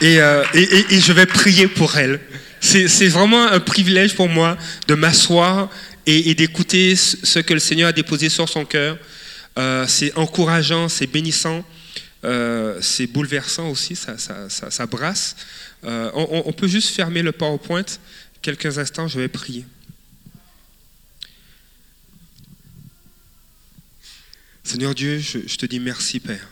et, euh, et, je vais prier pour elle. C'est vraiment un privilège pour moi de m'asseoir et, d'écouter ce que le Seigneur a déposé sur son cœur. Euh, c'est encourageant, c'est bénissant, euh, c'est bouleversant aussi, ça, ça, ça, brasse. On, peut juste fermer le PowerPoint. Quelques instants, je vais prier. Seigneur Dieu, je te dis merci, Père.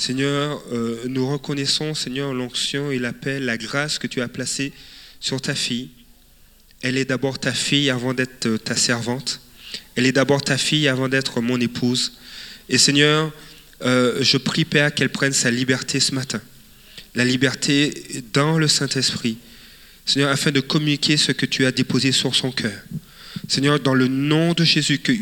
Seigneur, euh, nous reconnaissons, Seigneur, l'onction et l'appel, la grâce que tu as placée sur ta fille. Elle est d'abord ta fille avant d'être euh, ta servante. Elle est d'abord ta fille avant d'être mon épouse. Et Seigneur, euh, je prie, Père, qu'elle prenne sa liberté ce matin. La liberté dans le Saint-Esprit. Seigneur, afin de communiquer ce que tu as déposé sur son cœur. Seigneur, dans le nom de Jésus, que,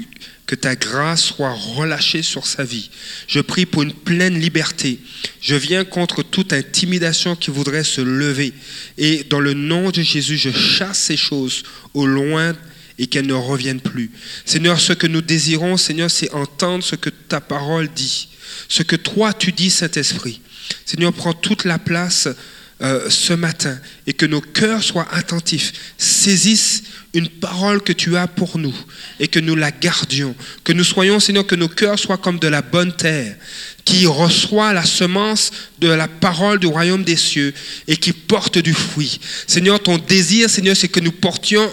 que ta grâce soit relâchée sur sa vie. Je prie pour une pleine liberté. Je viens contre toute intimidation qui voudrait se lever. Et dans le nom de Jésus, je chasse ces choses au loin et qu'elles ne reviennent plus. Seigneur, ce que nous désirons, Seigneur, c'est entendre ce que ta parole dit. Ce que toi tu dis, Saint-Esprit. Seigneur, prends toute la place euh, ce matin et que nos cœurs soient attentifs, saisissent une parole que tu as pour nous et que nous la gardions. Que nous soyons, Seigneur, que nos cœurs soient comme de la bonne terre qui reçoit la semence de la parole du royaume des cieux et qui porte du fruit. Seigneur, ton désir, Seigneur, c'est que nous portions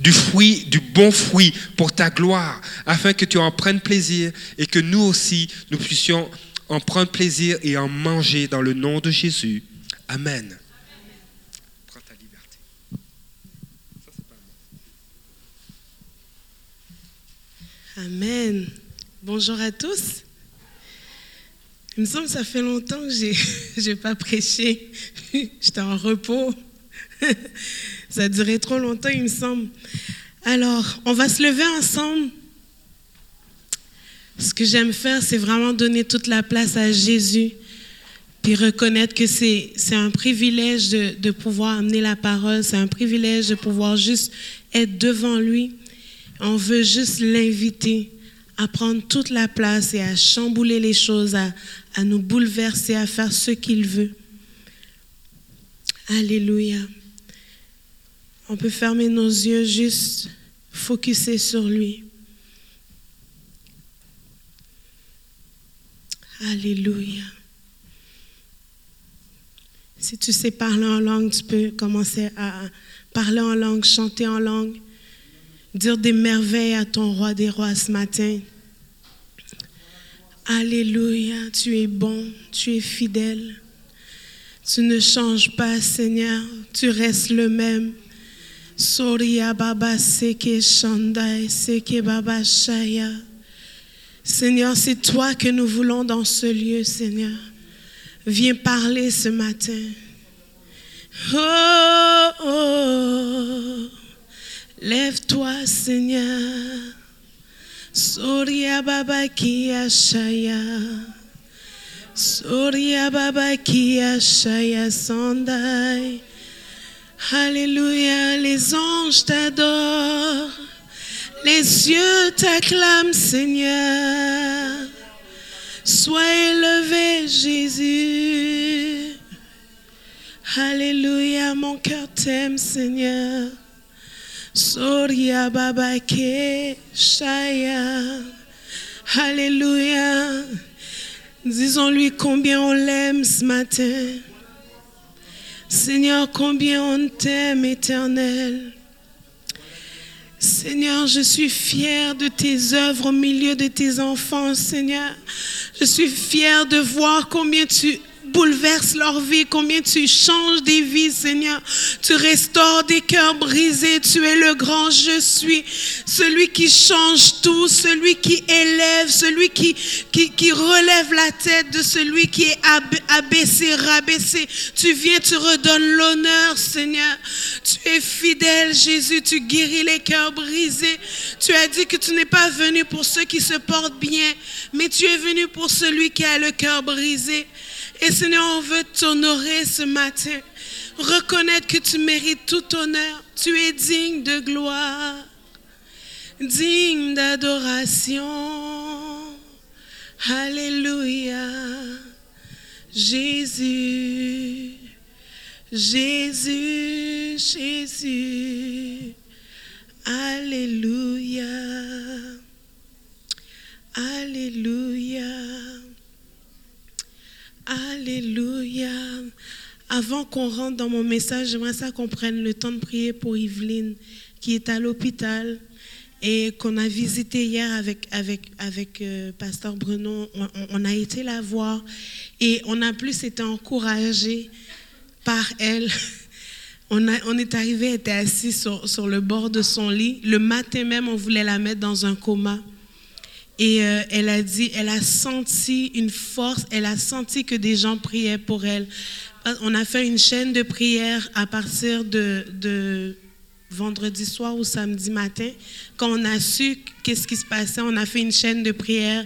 du fruit, du bon fruit pour ta gloire, afin que tu en prennes plaisir et que nous aussi, nous puissions en prendre plaisir et en manger dans le nom de Jésus. Amen. Prends ta liberté. Amen. Bonjour à tous. Il me semble que ça fait longtemps que je n'ai pas prêché. J'étais en repos. ça duré trop longtemps, il me semble. Alors, on va se lever ensemble. Ce que j'aime faire, c'est vraiment donner toute la place à Jésus puis reconnaître que c'est, un privilège de, de, pouvoir amener la parole, c'est un privilège de pouvoir juste être devant lui. On veut juste l'inviter à prendre toute la place et à chambouler les choses, à, nous bouleverser, à faire ce qu'il veut. Alléluia. On peut fermer nos yeux, juste focuser sur lui. Alléluia. Si tu sais parler en langue, tu peux commencer à parler en langue, chanter en langue, dire des merveilles à ton roi des rois ce matin. Alléluia, tu es bon, tu es fidèle. Tu ne changes pas, Seigneur, tu restes le même. Soria Baba Seke Shandai Seke Baba Shaya. Seigneur, c'est toi que nous voulons dans ce lieu, Seigneur. Viens parler ce matin. Oh, oh. Lève-toi, Seigneur. Soria Baba Kia Shaya. Soria Baba Kia Shaya Sandai. Alléluia, les anges t'adorent. Les cieux t'acclament, Seigneur. Sois élevé, Jésus. Alléluia, mon cœur t'aime, Seigneur. Soria Babake Shaya. Alléluia. Disons-lui combien on l'aime ce matin. Seigneur, combien on t'aime, éternel. Seigneur, je suis fière de tes œuvres au milieu de tes enfants, Seigneur. Je suis fière de voir combien tu bouleverses leur vie, combien tu changes des vies, Seigneur. Tu restaures des cœurs brisés. Tu es le grand je suis, celui qui change tout, celui qui élève, celui qui, qui, qui relève la tête de celui qui est abaissé, rabaissé. Tu viens, tu redonnes l'honneur, Seigneur. Tu es fidèle, Jésus. Tu guéris les cœurs brisés. Tu as dit que tu n'es pas venu pour ceux qui se portent bien, mais tu es venu pour celui qui a le cœur brisé. Et Seigneur, on veut t'honorer ce matin. Reconnaître que tu mérites tout honneur. Tu es digne de gloire, digne d'adoration. Alléluia. Jésus. Jésus, Jésus. Alléluia. Alléluia. Alléluia. Avant qu'on rentre dans mon message, j'aimerais ça qu'on prenne le temps de prier pour Yveline, qui est à l'hôpital et qu'on a visité hier avec, avec, avec euh, Pasteur Bruno. On, a été la voir et on a plus été encouragé par elle. On, a, on est arrivé, elle était assise sur, sur, le bord de son lit. Le matin même, on voulait la mettre dans un coma. Et euh, elle a dit, elle a senti une force, elle a senti que des gens priaient pour elle. On a fait une chaîne de prière à partir de, de vendredi soir ou samedi matin. Quand on a su qu'est-ce qui se passait, on a fait une chaîne de prière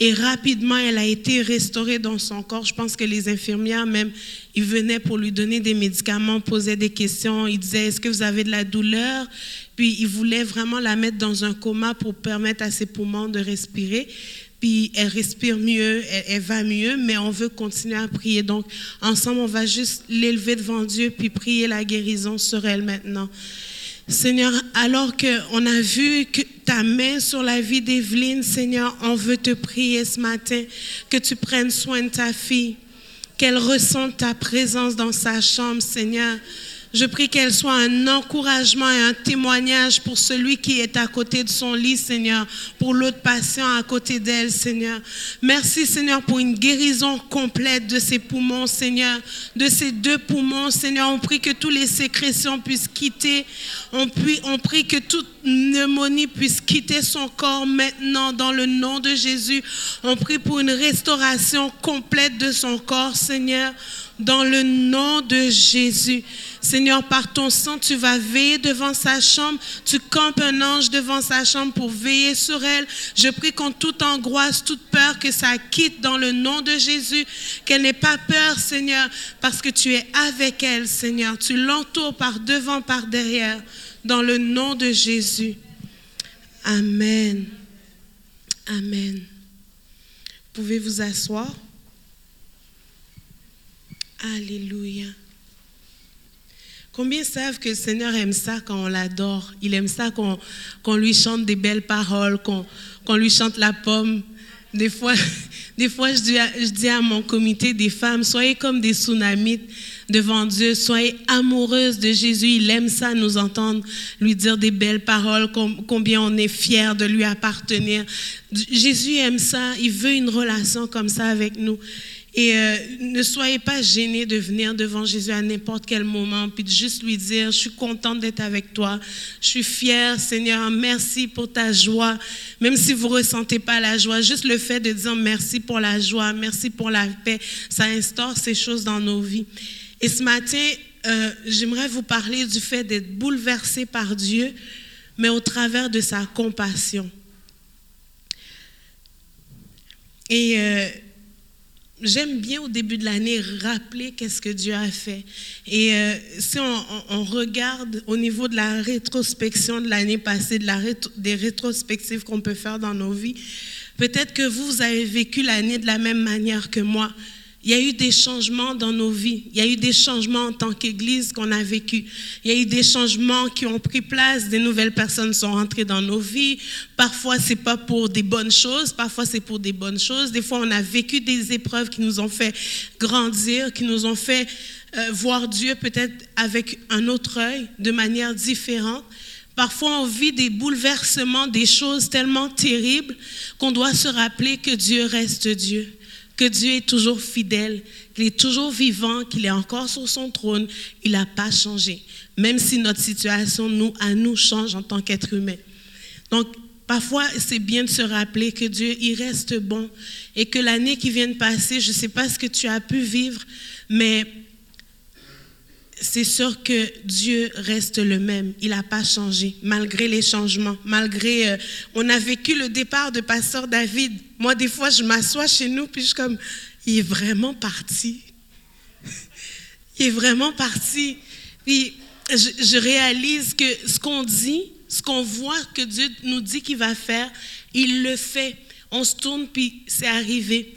et rapidement, elle a été restaurée dans son corps. Je pense que les infirmières même, ils venaient pour lui donner des médicaments, posaient des questions. Ils disaient, est-ce que vous avez de la douleur? Puis ils voulaient vraiment la mettre dans un coma pour permettre à ses poumons de respirer puis elle respire mieux, elle, elle, va mieux, mais on veut continuer à prier. Donc, ensemble, on va juste l'élever devant Dieu, puis prier la guérison sur elle maintenant. Seigneur, alors qu'on a vu que ta main sur la vie d'Evelyne, Seigneur, on veut te prier ce matin que tu prennes soin de ta fille, qu'elle ressente ta présence dans sa chambre, Seigneur. Je prie qu'elle soit un encouragement et un témoignage pour celui qui est à côté de son lit, Seigneur, pour l'autre patient à côté d'elle, Seigneur. Merci, Seigneur, pour une guérison complète de ses poumons, Seigneur, de ses deux poumons, Seigneur. On prie que toutes les sécrétions puissent quitter. On prie, on prie que toute pneumonie puisse quitter son corps maintenant dans le nom de Jésus. On prie pour une restauration complète de son corps, Seigneur dans le nom de Jésus. Seigneur, par ton sang, tu vas veiller devant sa chambre. Tu campes un ange devant sa chambre pour veiller sur elle. Je prie contre toute angoisse, toute peur, que ça quitte dans le nom de Jésus. Qu'elle n'ait pas peur, Seigneur, parce que tu es avec elle, Seigneur. Tu l'entoures par devant, par derrière, dans le nom de Jésus. Amen. Amen. Vous pouvez vous asseoir. Alléluia. Combien savent que le Seigneur aime ça quand on l'adore? Il aime ça qu'on qu lui chante des belles paroles, qu'on qu lui chante la pomme. Des fois, des fois je, dis à, je dis à mon comité des femmes, soyez comme des tsunamis devant Dieu, soyez amoureuses de Jésus. Il aime ça, nous entendre lui dire des belles paroles, combien on est fiers de lui appartenir. Jésus aime ça, il veut une relation comme ça avec nous. Et euh, ne soyez pas gênés de venir devant Jésus à n'importe quel moment, puis de juste lui dire, je suis contente d'être avec toi, je suis fière, Seigneur, merci pour ta joie. Même si vous ne ressentez pas la joie, juste le fait de dire merci pour la joie, merci pour la paix, ça instaure ces choses dans nos vies. Et ce matin, euh, j'aimerais vous parler du fait d'être bouleversé par Dieu, mais au travers de sa compassion. Et... Euh, j'aime bien au début de l'année rappeler qu'est-ce que Dieu a fait. Et euh, si on, regarde au niveau de la rétrospection de l'année passée, de la des rétrospectives qu'on peut faire dans nos vies, peut-être que vous avez vécu l'année de la même manière que moi. Il y a eu des changements dans nos vies. Il y a eu des changements en tant qu'Église qu'on a vécu. Il y a eu des changements qui ont pris place. Des nouvelles personnes sont rentrées dans nos vies. Parfois, c'est pas pour des bonnes choses. Parfois, c'est pour des bonnes choses. Des fois, on a vécu des épreuves qui nous ont fait grandir, qui nous ont fait euh, voir Dieu peut-être avec un autre œil, de manière différente. Parfois, on vit des bouleversements, des choses tellement terribles qu'on doit se rappeler que Dieu reste Dieu que Dieu est toujours fidèle, qu'il est toujours vivant, qu'il est encore sur son trône. Il n'a pas changé, même si notre situation nous, à nous change en tant qu'être humain. Donc, parfois, c'est bien de se rappeler que Dieu, il reste bon et que l'année qui vient de passer, je ne sais pas ce que tu as pu vivre, mais c'est sûr que Dieu reste le même. Il n'a pas changé, malgré les changements, malgré... Euh, on a vécu le départ de Pasteur David. Moi, des fois, je m'assois chez nous, puis je suis comme, il est vraiment parti. il est vraiment parti. Puis, je, je réalise que ce qu'on dit, ce qu'on voit que Dieu nous dit qu'il va faire, il le fait. On se tourne, puis c'est arrivé.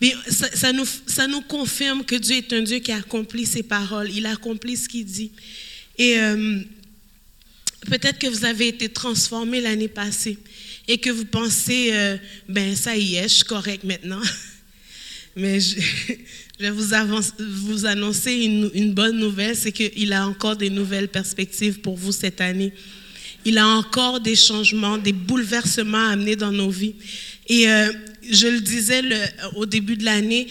Mais ça, nous, ça nous confirme que Dieu est un Dieu qui accomplit ses paroles. Il accomplit ce qu'il dit. Et euh, peut-être que vous avez été transformé l'année passée et que vous pensez, euh, ben ça y est, je suis correct maintenant. Mais je, je vais vous, avance- vous annoncer une, une bonne nouvelle, c'est qu'il a encore des nouvelles perspectives pour vous cette année. Il a encore des changements, des bouleversements à amener dans nos vies. Et euh, je le disais le- au début de l'année,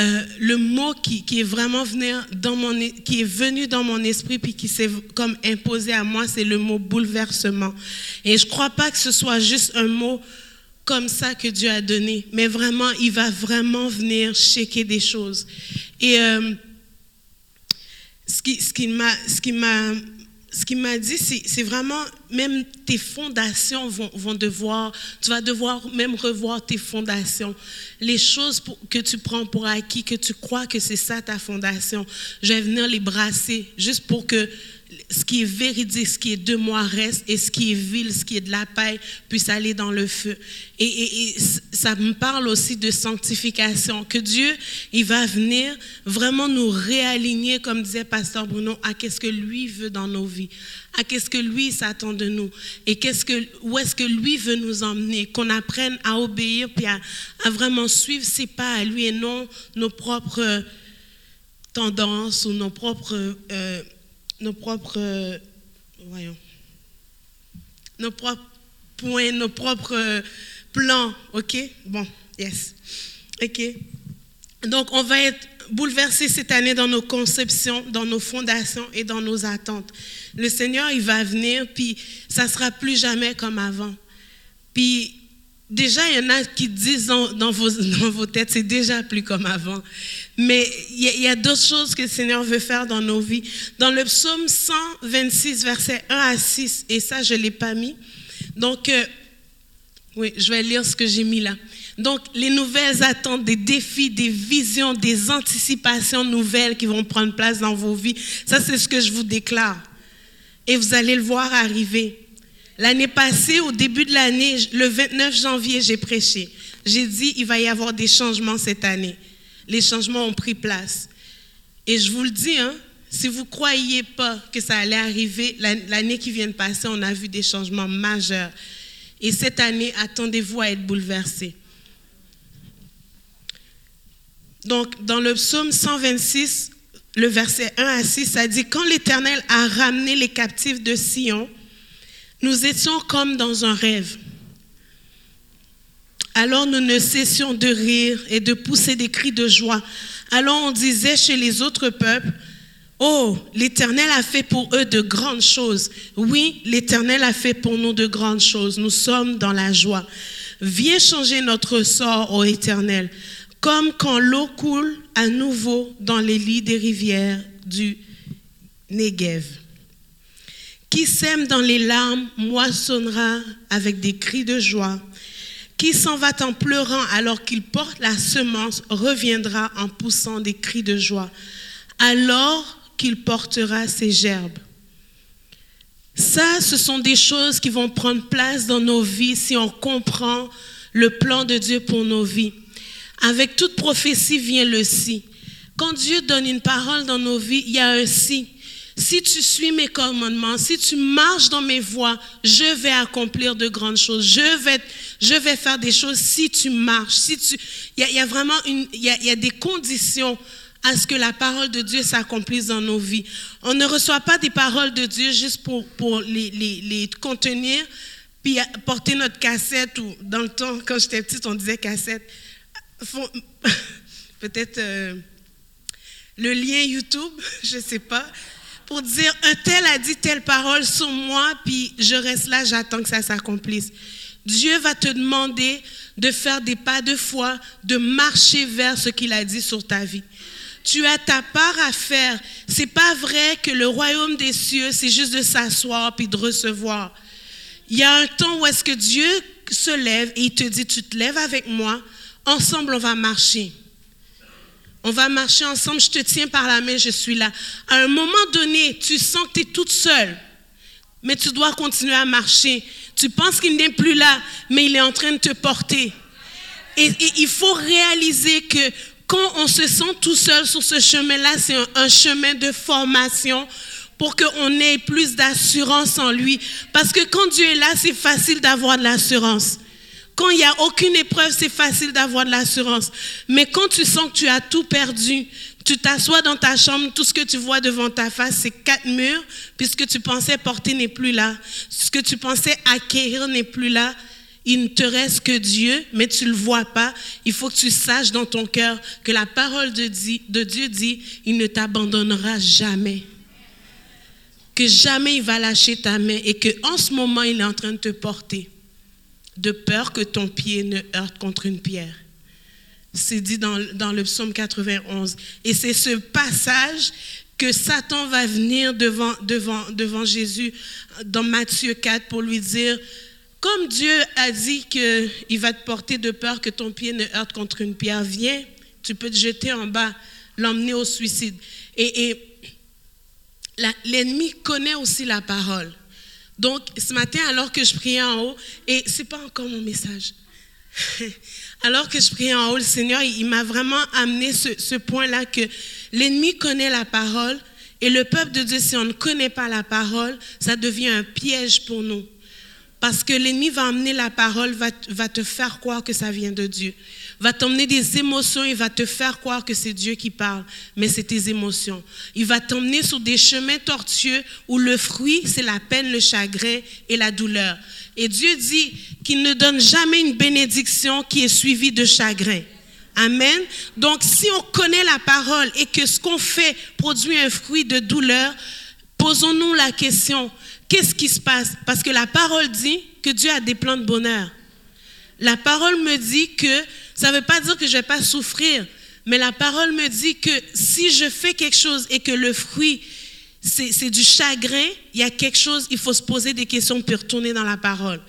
euh, le mot qui, est vraiment venu dans mon, qui est venu dans mon esprit puis qui s'est comme imposé à moi, c'est le mot bouleversement. Et je crois pas que ce soit juste un mot comme ça que Dieu a donné, mais vraiment, il va vraiment venir checker des choses. Et euh, ce qui, ce qui m'a, ce qui m'a, dit, c'est, vraiment, même tes fondations vont, devoir, tu vas devoir même revoir tes fondations. Les choses que tu prends pour acquis, que tu crois que c'est ça ta fondation, je vais venir les brasser juste pour que ce qui est véridique, ce qui est de moi reste, et ce qui est vil, ce qui est de la paille, puisse aller dans le feu. Et, ça me parle aussi de sanctification, que Dieu, il va venir vraiment nous réaligner, comme disait Pasteur Bruno, à qu'est-ce que lui veut dans nos vies, à qu'est-ce que lui s'attend de nous, et qu'est-ce que, où est-ce que lui veut nous emmener, qu'on apprenne à obéir, puis à, à vraiment suivre ses pas à lui et non nos propres tendances ou nos propres, euh, nos propres, euh, voyons, nos propres points, nos propres euh, plans, ok? Bon, yes, ok. Donc, on va être bouleversé cette année dans nos conceptions, dans nos fondations et dans nos attentes. Le Seigneur, il va venir, puis ça sera plus jamais comme avant. Puis déjà, il y en a qui disent dans, vos, dans vos têtes, c'est déjà plus comme avant. Mais il y a, il y a d'autres choses que le Seigneur veut faire dans nos vies. Dans le psaume 126, versets 1 à 6, et ça, je ne l'ai pas mis. Donc, euh, oui, je vais lire ce que j'ai mis là. Donc, les nouvelles attentes, des défis, des visions, des anticipations nouvelles qui vont prendre place dans vos vies, ça, c'est ce que je vous déclare. Et vous allez le voir arriver. L'année passée, au début de l'année, le 29 janvier, j'ai prêché. J'ai dit, il va y avoir des changements cette année. Les changements ont pris place. Et je vous le dis, hein, si vous ne croyiez pas que ça allait arriver, l'an- l'année qui vient de passer, on a vu des changements majeurs. Et cette année, attendez-vous à être bouleversés. Donc, dans le psaume 126, le verset 1 à 6, ça dit Quand l'Éternel a ramené les captifs de Sion, nous étions comme dans un rêve. Alors nous ne cessions de rire et de pousser des cris de joie. Alors on disait chez les autres peuples, Oh, l'Éternel a fait pour eux de grandes choses. Oui, l'Éternel a fait pour nous de grandes choses. Nous sommes dans la joie. Viens changer notre sort, ô Éternel, comme quand l'eau coule à nouveau dans les lits des rivières du Negev. Qui sème dans les larmes moissonnera avec des cris de joie. Qui s'en va en pleurant alors qu'il porte la semence reviendra en poussant des cris de joie. Alors qu'il portera ses gerbes. Ça, ce sont des choses qui vont prendre place dans nos vies si on comprend le plan de Dieu pour nos vies. Avec toute prophétie vient le si. Quand Dieu donne une parole dans nos vies, il y a un si. Si tu suis mes commandements, si tu marches dans mes voies, je vais accomplir de grandes choses. Je vais, je vais faire des choses si tu marches. Si tu, il y a, vraiment une, il y a, des conditions à ce que la parole de Dieu s'accomplisse dans nos vies. On ne reçoit pas des paroles de Dieu juste pour, pour les, les, contenir, puis porter notre cassette, ou dans le temps, quand j'étais petite, on disait cassette. Peut-être euh, le lien YouTube, je ne sais pas, pour dire un tel a dit telle parole sur moi, puis je reste là, j'attends que ça s'accomplisse. Dieu va te demander de faire des pas de foi, de marcher vers ce qu'il a dit sur ta vie. Tu as ta part à faire. C'est pas vrai que le royaume des cieux, c'est juste de s'asseoir puis de recevoir. Il y a un temps où est-ce que Dieu se lève et il te dit, tu te lèves avec moi, ensemble on va marcher. On va marcher ensemble, je te tiens par la main, je suis là. À un moment donné, tu sens que tu es toute seule, mais tu dois continuer à marcher. Tu penses qu'il n'est plus là, mais il est en train de te porter. Et, il faut réaliser que quand on se sent tout seul sur ce chemin-là, c'est un, chemin de formation pour qu'on ait plus d'assurance en lui. Parce que quand Dieu est là, c'est facile d'avoir de l'assurance. Quand il n'y a aucune épreuve, c'est facile d'avoir de l'assurance. Mais quand tu sens que tu as tout perdu, tu t'assois dans ta chambre, tout ce que tu vois devant ta face, c'est quatre murs, puisque tu pensais porter n'est plus là. Ce que tu pensais acquérir n'est plus là. Il ne te reste que Dieu, mais tu ne le vois pas. Il faut que tu saches dans ton cœur que la parole de, de Dieu dit, il ne t'abandonnera jamais. Que jamais il va lâcher ta main et que en ce moment, il est en train de te porter de peur que ton pied ne heurte contre une pierre. C'est dit dans, dans, le psaume 91. Et c'est ce passage que Satan va venir devant, devant, devant Jésus dans Matthieu 4 pour lui dire, comme Dieu a dit qu'il va te porter de peur que ton pied ne heurte contre une pierre, viens, tu peux te jeter en bas, l'emmener au suicide. Et, l'ennemi connaît aussi la parole. Donc, ce matin, alors que je priais en haut, et c'est pas encore mon message, alors que je priais en haut, le Seigneur, il, m'a vraiment amené ce, ce point-là que l'ennemi connaît la parole, et le peuple de Dieu, si on ne connaît pas la parole, ça devient un piège pour nous. Parce que l'ennemi va amener la parole, va, te faire croire que ça vient de Dieu. Va t'emmener des émotions, il va te faire croire que c'est Dieu qui parle, mais c'est tes émotions. Il va t'emmener sur des chemins tortueux où le fruit, c'est la peine, le chagrin et la douleur. Et Dieu dit qu'il ne donne jamais une bénédiction qui est suivie de chagrin. Amen. Donc si on connaît la parole et que ce qu'on fait produit un fruit de douleur, posons-nous la question, Qu'est-ce qui se passe? Parce que la parole dit que Dieu a des plans de bonheur. La parole me dit que ça ne veut pas dire que je ne vais pas souffrir, mais la parole me dit que si je fais quelque chose et que le fruit, c'est du chagrin, il y a quelque chose, il faut se poser des questions pour retourner dans la parole.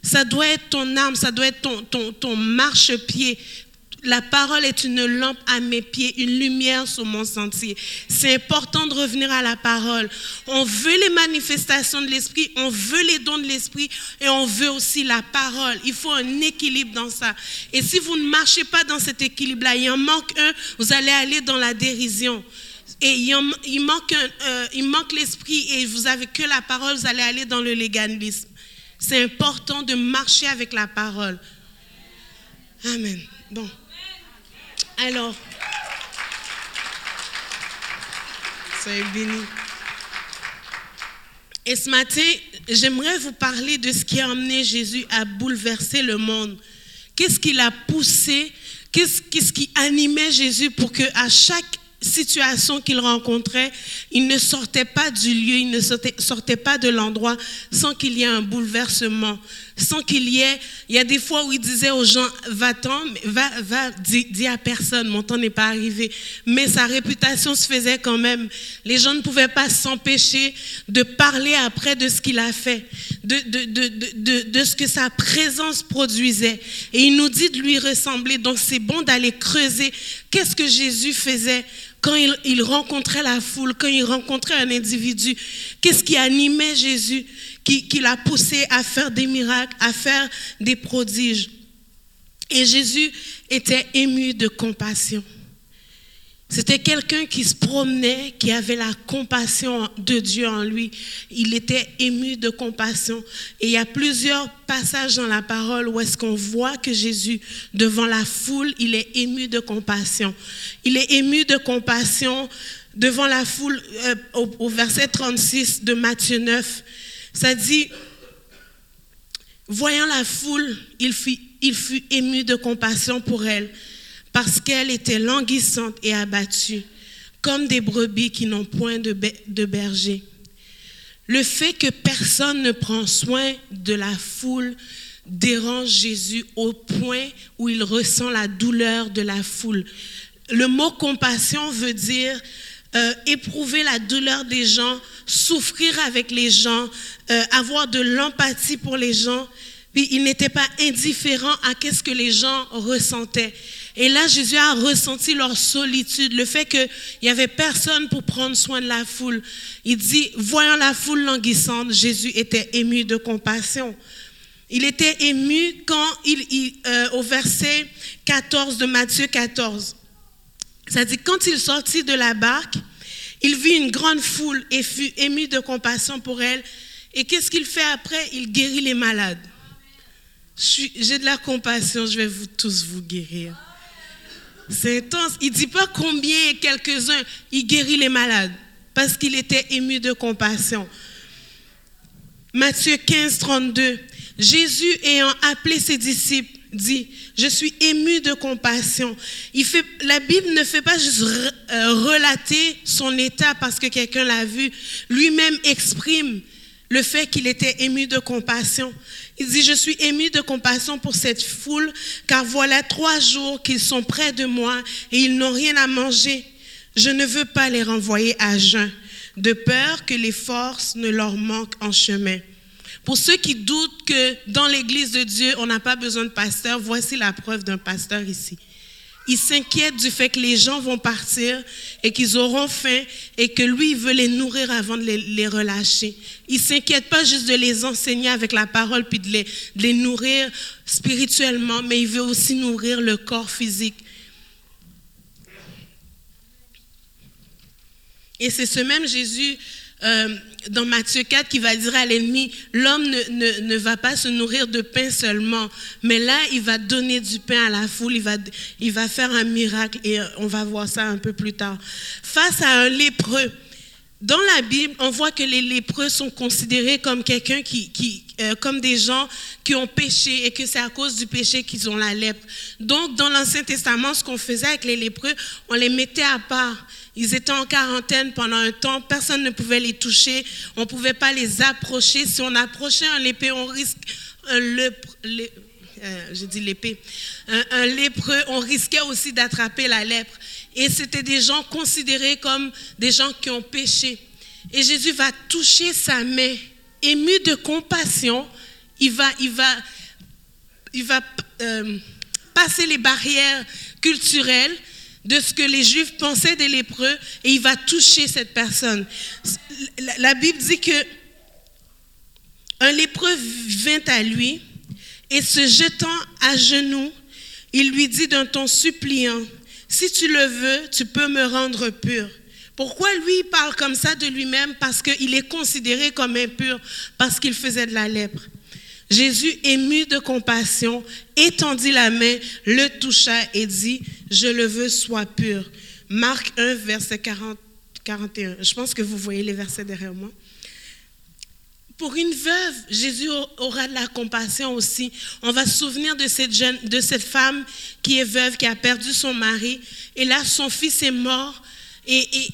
Ça doit être ton âme, ça doit être ton, ton, ton marchepied la parole est une lampe à mes pieds, une lumière sur mon sentier. C'est important de revenir à la parole. On veut les manifestations de l'esprit, on veut les dons de l'esprit et on veut aussi la parole. Il faut un équilibre dans ça. Et si vous ne marchez pas dans cet équilibre-là, il en manque un, vous allez aller dans la dérision. Et il, manque, euh, il manque l'esprit et vous avez que la parole, vous allez aller dans le légalisme. C'est important de marcher avec la parole. Amen. Bon. Alors, soyez béni. Et ce matin, j'aimerais vous parler de ce qui a amené Jésus à bouleverser le monde. Qu'est-ce qui l'a poussé? Qu'est-ce qui animait Jésus pour que à chaque situation qu'il rencontrait, il ne sortait pas du lieu, il ne sortait, pas de l'endroit sans qu'il y ait un bouleversement, sans qu'il y ait... Il y a des fois où il disait aux gens, va-t'en, va, va, dis, à personne, mon temps n'est pas arrivé. Mais sa réputation se faisait quand même. Les gens ne pouvaient pas s'empêcher de parler après de ce qu'il a fait, de, de, de, de, ce que sa présence produisait. Et il nous dit de lui ressembler. Donc c'est bon d'aller creuser. Qu'est-ce que Jésus faisait quand il, rencontrait la foule, quand il rencontrait un individu, qu'est-ce qui animait Jésus, qui, qui l'a poussé à faire des miracles, à faire des prodiges. Et Jésus était ému de compassion. C'était quelqu'un qui se promenait, qui avait la compassion de Dieu en lui. Il était ému de compassion. Et il y a plusieurs passages dans la parole où est-ce qu'on voit que Jésus, devant la foule, il est ému de compassion. Il est ému de compassion devant la foule euh, au, verset 36 de Matthieu 9. Ça dit, voyant la foule, il fut, ému de compassion pour elle parce qu'elle était languissante et abattue, comme des brebis qui n'ont point de, berger. Le fait que personne ne prend soin de la foule dérange Jésus au point où il ressent la douleur de la foule. Le mot compassion veut dire euh, éprouver la douleur des gens, souffrir avec les gens, euh, avoir de l'empathie pour les gens. Puis il n'était pas indifférent à ce que les gens ressentaient. Et là, Jésus a ressenti leur solitude, le fait qu'il n'y avait personne pour prendre soin de la foule. Il dit, voyant la foule languissante, Jésus était ému de compassion. Il était ému quand il, euh, au verset 14 de Matthieu 14. Ça dit, quand il sortit de la barque, il vit une grande foule et fut ému de compassion pour elle. Et qu'est-ce qu'il fait après? Il guérit les malades. J'ai de la compassion, je vais vous tous vous guérir. C'est intense. Il ne dit pas combien quelques-uns, il guérit les malades parce qu'il était ému de compassion. Matthieu 15, 32. Jésus ayant appelé ses disciples dit, je suis ému de compassion. Il fait, la Bible ne fait pas juste euh, relater son état parce que quelqu'un l'a vu. Lui-même exprime le fait qu'il était ému de compassion. Il dit, je suis ému de compassion pour cette foule, car voilà trois jours qu'ils sont près de moi et ils n'ont rien à manger. Je ne veux pas les renvoyer à jeun, de peur que les forces ne leur manquent en chemin. Pour ceux qui doutent que dans l'Église de Dieu, on n'a pas besoin de pasteur, voici la preuve d'un pasteur ici. Il s'inquiète du fait que les gens vont partir et qu'ils auront faim et que lui, il veut les nourrir avant de les, relâcher. Il s'inquiète pas juste de les enseigner avec la parole puis de les, de les nourrir spirituellement, mais il veut aussi nourrir le corps physique. Et c'est ce même Jésus euh, dans Matthieu 4 qui va dire à l'ennemi, l'homme ne, ne, va pas se nourrir de pain seulement, mais là, il va donner du pain à la foule, il va, il va faire un miracle et on va voir ça un peu plus tard. Face à un lépreux, dans la Bible, on voit que les lépreux sont considérés comme quelqu'un qui, qui euh, comme des gens qui ont péché et que c'est à cause du péché qu'ils ont la lèpre. Donc, dans l'Ancien Testament, ce qu'on faisait avec les lépreux, on les mettait à part. Ils étaient en quarantaine pendant un temps, personne ne pouvait les toucher, on ne pouvait pas les approcher. Si on approchait un lépreux, on risquait aussi d'attraper la lèpre. Et c'était des gens considérés comme des gens qui ont péché. Et Jésus va toucher sa main, ému de compassion, il va, il va, il va euh, passer les barrières culturelles de ce que les Juifs pensaient des lépreux et il va toucher cette personne. La, Bible dit que un lépreux vint à lui et se jetant à genoux, il lui dit d'un ton suppliant, si tu le veux, tu peux me rendre pur. Pourquoi lui parle comme ça de lui-même? Parce qu'il est considéré comme impur, parce qu'il faisait de la lèpre. Jésus, ému de compassion, étendit la main, le toucha et dit, je le veux, sois pur. Marc 1, verset 40, 41. Je pense que vous voyez les versets derrière moi. Pour une veuve, Jésus aura de la compassion aussi. On va se souvenir de cette, jeune, de cette femme qui est veuve, qui a perdu son mari. Et là, son fils est mort. Et,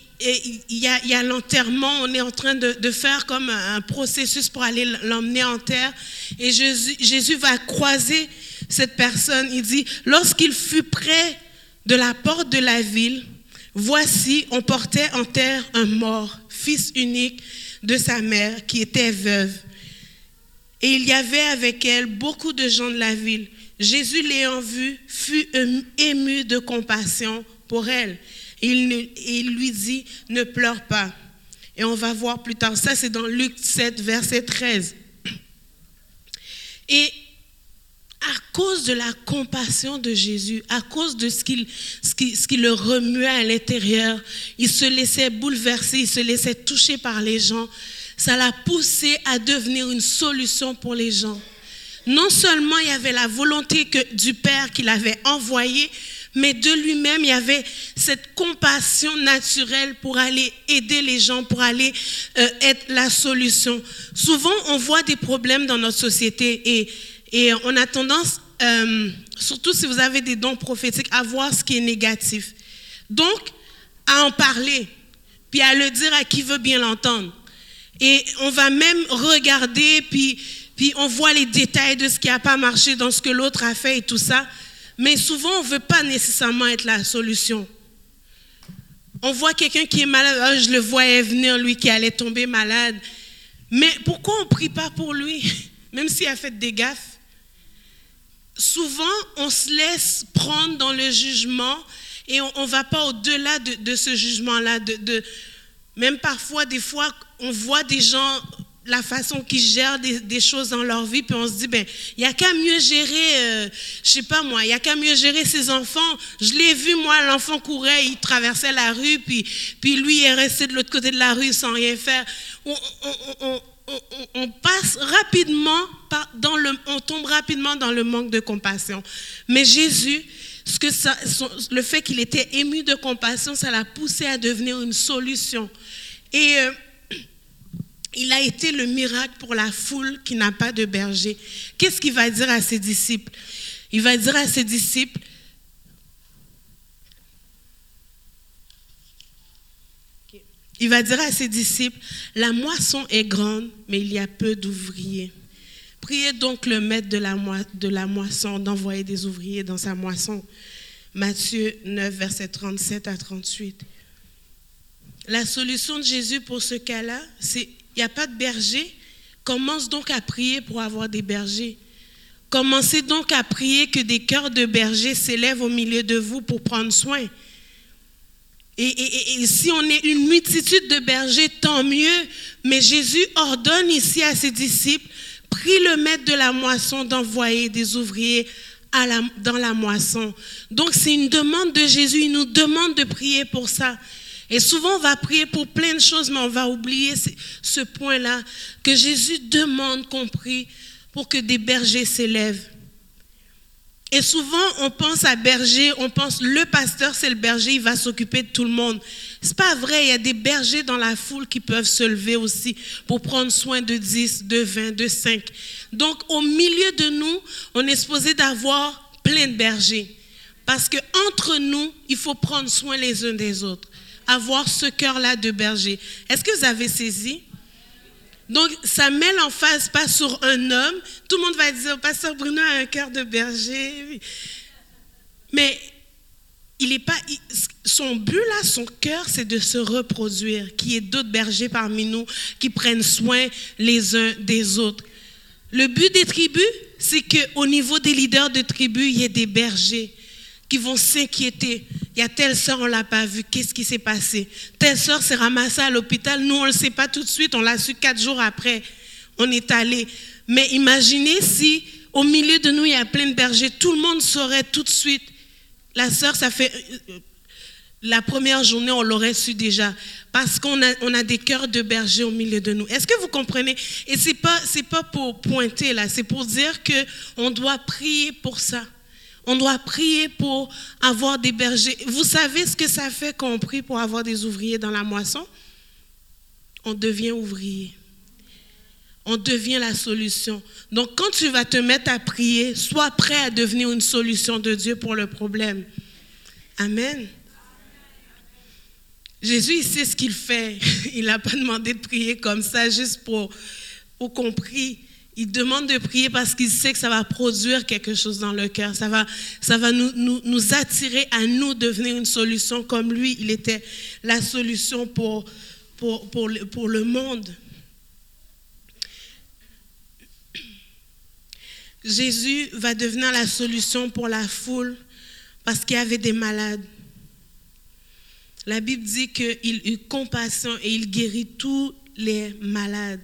il y a, l'enterrement, on est en train de, faire comme un processus pour aller l'emmener en terre. Et Jésus, Jésus va croiser cette personne. Il dit, lorsqu'il fut près de la porte de la ville, voici, on portait en terre un mort, fils unique de sa mère, qui était veuve. Et il y avait avec elle beaucoup de gens de la ville. Jésus l'ayant vue, fut ému de compassion pour elle. Il, il lui dit, ne pleure pas. Et on va voir plus tard, ça c'est dans Luc 7, verset 13. Et à cause de la compassion de Jésus, à cause de ce qui, ce ce le remuait à l'intérieur, il se laissait bouleverser, il se laissait toucher par les gens. Ça l'a poussé à devenir une solution pour les gens. Non seulement il y avait la volonté que, du Père qu'il avait envoyé, mais de lui-même, il y avait cette compassion naturelle pour aller aider les gens, pour aller euh, être la solution. Souvent, on voit des problèmes dans notre société et, on a tendance, euh, surtout si vous avez des dons prophétiques, à voir ce qui est négatif. Donc, à en parler, puis à le dire à qui veut bien l'entendre. Et on va même regarder, puis on voit les détails de ce qui n'a pas marché dans ce que l'autre a fait et tout ça. Mais souvent, on ne veut pas nécessairement être la solution. On voit quelqu'un qui est malade, ah, je le voyais venir, lui qui allait tomber malade. Mais pourquoi on ne prie pas pour lui, même s'il a fait des gaffes? Souvent, on se laisse prendre dans le jugement et on ne va pas au-delà de, ce jugement-là. De, même parfois, des fois, on voit des gens la façon qu'ils gèrent des, choses dans leur vie, puis on se dit, ben, il n'y a qu'à mieux gérer, euh, je sais pas moi, il n'y a qu'à mieux gérer ses enfants. Je l'ai vu, moi, l'enfant courait, il traversait la rue, puis, puis lui, il est resté de l'autre côté de la rue sans rien faire. On, on, on, on passe rapidement, dans le, on tombe rapidement dans le manque de compassion. Mais Jésus, ce que ça, le fait qu'il était ému de compassion, ça l'a poussé à devenir une solution. Et euh, il a été le miracle pour la foule qui n'a pas de berger. Qu'est-ce qu'il va dire à ses disciples? Il va dire à ses disciples, il va dire à ses disciples, la moisson est grande, mais il y a peu d'ouvriers. Priez donc le maître de la, de la moisson d'envoyer des ouvriers dans sa moisson. Matthieu 9, verset 37 à 38. La solution de Jésus pour ce cas-là, c'est il n'y a pas de berger. Commence donc à prier pour avoir des bergers. Commencez donc à prier que des cœurs de bergers s'élèvent au milieu de vous pour prendre soin. Et, si on est une multitude de bergers, tant mieux. Mais Jésus ordonne ici à ses disciples, prie le maître de la moisson d'envoyer des ouvriers dans la moisson. Donc c'est une demande de Jésus. Il nous demande de prier pour ça. Et souvent, on va prier pour plein de choses, mais on va oublier ce point-là, que Jésus demande qu'on prie pour que des bergers s'élèvent. Et souvent, on pense à berger, on pense le pasteur, c'est le berger, il va s'occuper de tout le monde. C'est pas vrai, il y a des bergers dans la foule qui peuvent se lever aussi pour prendre soin de 10, de 20, de 5. Donc, au milieu de nous, on est supposé d'avoir plein de bergers. Parce que entre nous, il faut prendre soin les uns des autres avoir ce cœur-là de berger. Est-ce que vous avez saisi? Donc, ça met l'emphase pas sur un homme. Tout le monde va dire, Pasteur Bruno a un cœur de berger. Mais il est pas, son but là, son cœur, c'est de se reproduire, qu'il y ait d'autres bergers parmi nous qui prennent soin les uns des autres. Le but des tribus, c'est qu'au niveau des leaders de tribus, il y ait des bergers qui vont s'inquiéter. Il y a telle soeur, on ne l'a pas vue, qu'est-ce qui s'est passé? Telle soeur s'est ramassée à l'hôpital, nous on ne le sait pas tout de suite, on l'a su quatre jours après, on est allé. Mais imaginez si au milieu de nous, il y a plein de bergers, tout le monde saurait tout de suite. La soeur, ça fait... La première journée, on l'aurait su déjà, parce qu'on a, des cœurs de bergers au milieu de nous. Est-ce que vous comprenez? Et ce n'est pas, pas pour pointer là, c'est pour dire qu'on doit prier pour ça. On doit prier pour avoir des bergers. Vous savez ce que ça fait quand on prie pour avoir des ouvriers dans la moisson? On devient ouvrier. On devient la solution. Donc quand tu vas te mettre à prier, sois prêt à devenir une solution de Dieu pour le problème. Amen. Jésus, il sait ce qu'il fait. Il n'a pas demandé de prier comme ça juste pour, pour qu'on prie. Il demande de prier parce qu'il sait que ça va produire quelque chose dans le cœur. Ça va, nous, attirer à nous devenir une solution comme lui, il était la solution pour, pour, pour le monde. Jésus va devenir la solution pour la foule parce qu'il y avait des malades. La Bible dit qu'il eut compassion et il guérit tous les malades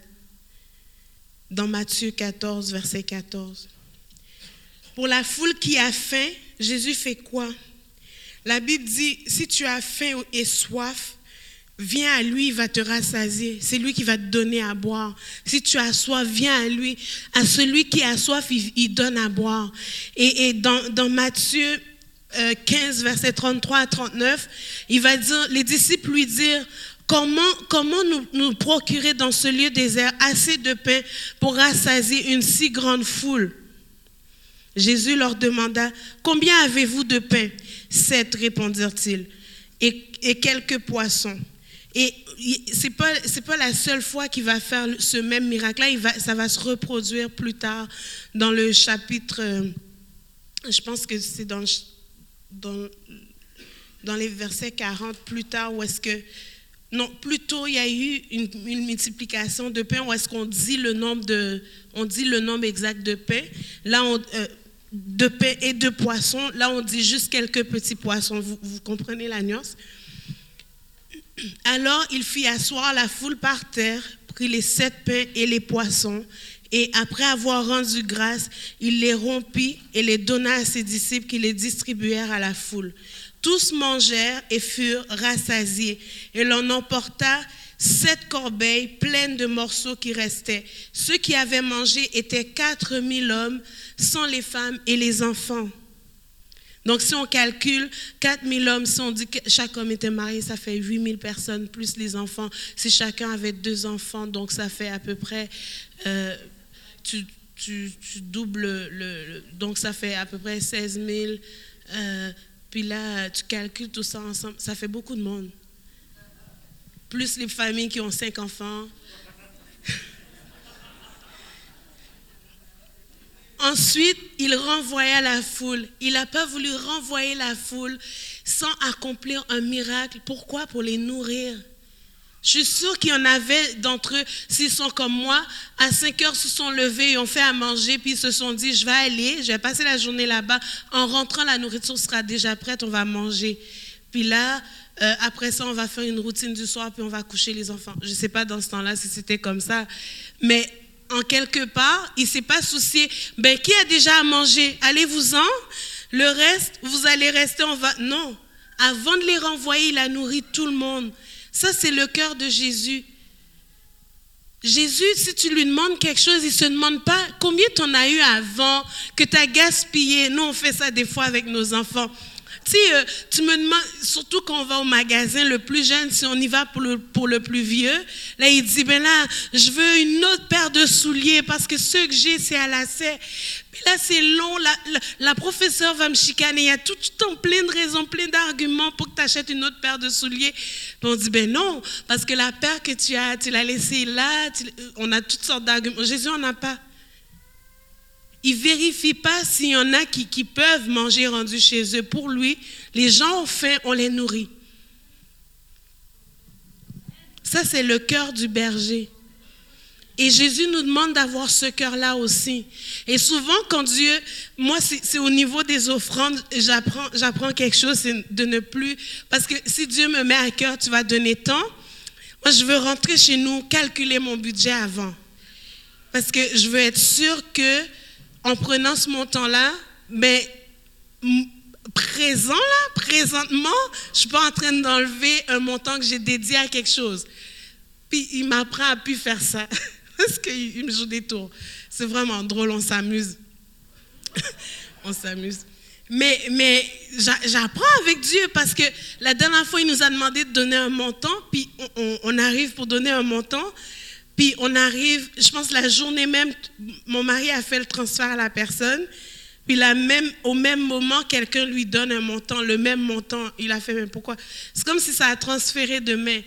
dans Matthieu 14, verset 14. Pour la foule qui a faim, Jésus fait quoi? La Bible dit, si tu as faim et soif, viens à lui, il va te rassasier. C'est lui qui va te donner à boire. Si tu as soif, viens à lui. À celui qui a soif, il, donne à boire. Et, dans, Matthieu 15, verset 33 à 39, il va dire, les disciples lui dirent, Comment, comment nous, procurer dans ce lieu désert assez de pain pour rassasier une si grande foule? Jésus leur demanda, Combien avez-vous de pain? Sept, répondirent-ils, et, quelques poissons. Et ce n'est pas, pas la seule fois qu'il va faire ce même miracle-là, ça va se reproduire plus tard dans le chapitre, euh, je pense que c'est dans, dans, dans les versets 40 plus tard, où est-ce que non, plutôt il y a eu une, multiplication de pain où est-ce qu'on dit le nombre de, on dit le nombre exact de pain? Là, on, euh, de pain et de poissons. Là, on dit juste quelques petits poissons. Vous, vous comprenez la nuance? Alors, il fit asseoir la foule par terre, prit les sept pains et les poissons, et après avoir rendu grâce, il les rompit et les donna à ses disciples qui les distribuèrent à la foule. Tous mangèrent et furent rassasiés, et l'on emporta sept corbeilles pleines de morceaux qui restaient. Ceux qui avaient mangé étaient quatre mille hommes, sans les femmes et les enfants. Donc, si on calcule 4000 hommes, si on dit que chaque homme était marié, ça fait 8000 personnes, plus les enfants. Si chacun avait deux enfants, donc ça fait à peu près, euh, tu, tu, doubles, le, donc ça fait à peu près 16 000. Euh, puis là, tu calcules tout ça ensemble, ça fait beaucoup de monde. Plus les familles qui ont cinq enfants. Ensuite, il renvoya la foule. Il n'a pas voulu renvoyer la foule sans accomplir un miracle. Pourquoi? Pour les nourrir. Je suis sûre qu'il y en avait d'entre eux, s'ils sont comme moi, à 5 heures se sont levés, ils ont fait à manger, puis ils se sont dit, je vais aller, je vais passer la journée là-bas. En rentrant, la nourriture sera déjà prête, on va manger. Puis là, euh, après ça, on va faire une routine du soir, puis on va coucher les enfants. Je ne sais pas dans ce temps-là si c'était comme ça. Mais en quelque part, il ne s'est pas soucié. Ben, qui a déjà à manger? Allez-vous-en. Le reste, vous allez rester, on va. Non. Avant de les renvoyer, il a nourri tout le monde. Ça, c'est le cœur de Jésus. Jésus, si tu lui demandes quelque chose, il ne se demande pas combien tu en as eu avant, que tu as gaspillé. Nous, on fait ça des fois avec nos enfants. Tu euh, tu me demandes, surtout quand on va au magasin, le plus jeune, si on y va pour le, pour le plus vieux, là, il dit, ben là, je veux une autre paire de souliers parce que ceux que j'ai, c'est à lacet. Là, c'est long, la, la, professeure va me chicaner. Il y a tout le temps plein de raisons, plein d'arguments pour que tu achètes une autre paire de souliers. Puis on dit, ben non, parce que la paire que tu as, tu l'as laissée là, on a toutes sortes d'arguments. Jésus n'en a pas. Il ne vérifie pas s'il y en a qui, qui, peuvent manger rendu chez eux. Pour lui, les gens ont faim, on les nourrit. Ça, c'est le cœur du berger. Et Jésus nous demande d'avoir ce cœur-là aussi. Et souvent, quand Dieu, moi, c'est au niveau des offrandes, j'apprends, j'apprends quelque chose, c'est de ne plus, parce que si Dieu me met à cœur, tu vas donner tant. Moi, je veux rentrer chez nous, calculer mon budget avant. Parce que je veux être sûr que en prenant ce montant-là, mais présent là, présentement, je suis pas en train d'enlever un montant que j'ai dédié à quelque chose. Puis il m'apprend à plus faire ça parce qu'il me joue des tours. C'est vraiment drôle, on s'amuse. on s'amuse. Mais, mais j'apprends avec Dieu parce que la dernière fois, il nous a demandé de donner un montant, puis on, on arrive pour donner un montant, puis on arrive, je pense la journée même, mon mari a fait le transfert à la personne. Puis la même, au même moment, quelqu'un lui donne un montant, le même montant. Il a fait, mais pourquoi? C'est comme si ça a transféré de main.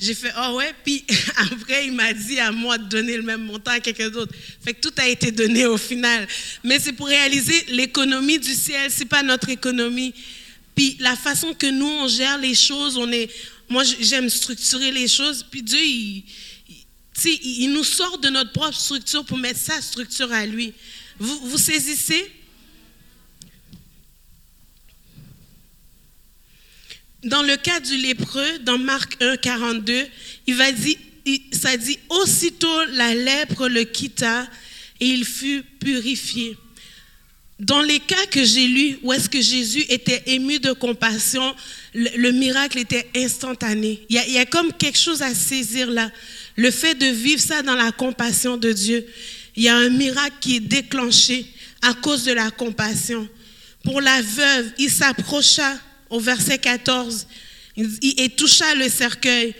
J'ai fait, oh ouais? Puis après, il m'a dit à moi de donner le même montant à quelqu'un d'autre. Fait que tout a été donné au final. Mais c'est pour réaliser l'économie du ciel, c'est pas notre économie. Puis la façon que nous, on gère les choses, on est. Moi, j'aime structurer les choses. Puis Dieu, il il nous sort de notre propre structure pour mettre sa structure à lui. Vous, vous saisissez? Dans le cas du lépreux, dans Marc 1, 42, il va dire, ça dit aussitôt la lèpre le quitta et il fut purifié. Dans les cas que j'ai lus, où est-ce que Jésus était ému de compassion, le, miracle était instantané. Il y, a, comme quelque chose à saisir là. Le fait de vivre ça dans la compassion de Dieu, il y a un miracle qui est déclenché à cause de la compassion. Pour la veuve, il s'approcha au verset 14 et toucha le cercueil.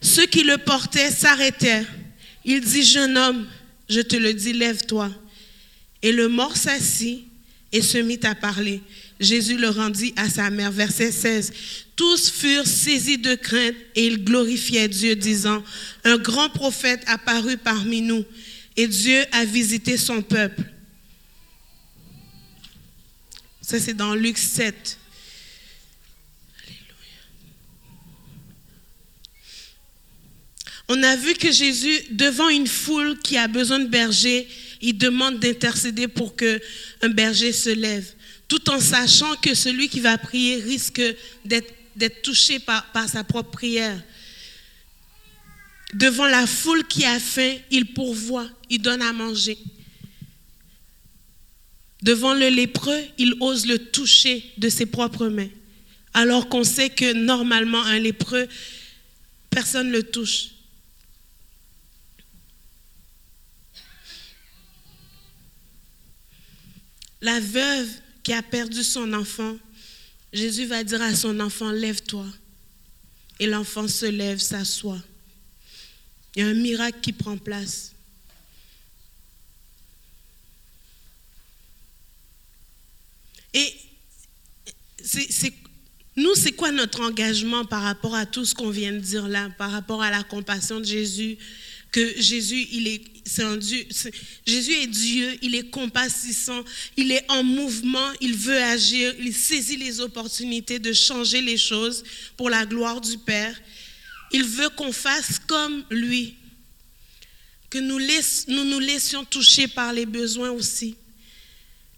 Ceux qui le portaient s'arrêtèrent. Il dit, jeune homme, je te le dis, lève-toi. Et le mort s'assit et se mit à parler. Jésus le rendit à sa mère. Verset 16. Tous furent saisis de crainte et ils glorifiaient Dieu, disant, un grand prophète apparut parmi nous et Dieu a visité son peuple. Ça, c'est dans Luc 7. On a vu que Jésus, devant une foule qui a besoin de berger, il demande d'intercéder pour que un berger se lève, tout en sachant que celui qui va prier risque d'être touché par, par sa propre prière. Devant la foule qui a faim, il pourvoit, il donne à manger. Devant le lépreux, il ose le toucher de ses propres mains. Alors qu'on sait que normalement, un lépreux, personne ne le touche. La veuve qui a perdu son enfant, Jésus va dire à son enfant, lève-toi. Et l'enfant se lève, s'assoit. Il y a un miracle qui prend place. Et nous, c'est quoi notre engagement par rapport à tout ce qu'on vient de dire là, par rapport à la compassion de Jésus, que Jésus, il est, un Dieu, Jésus est Dieu, il est compassissant, il est en mouvement, il veut agir, il saisit les opportunités de changer les choses pour la gloire du Père. Il veut qu'on fasse comme lui, que nous, nous nous laissions toucher par les besoins aussi.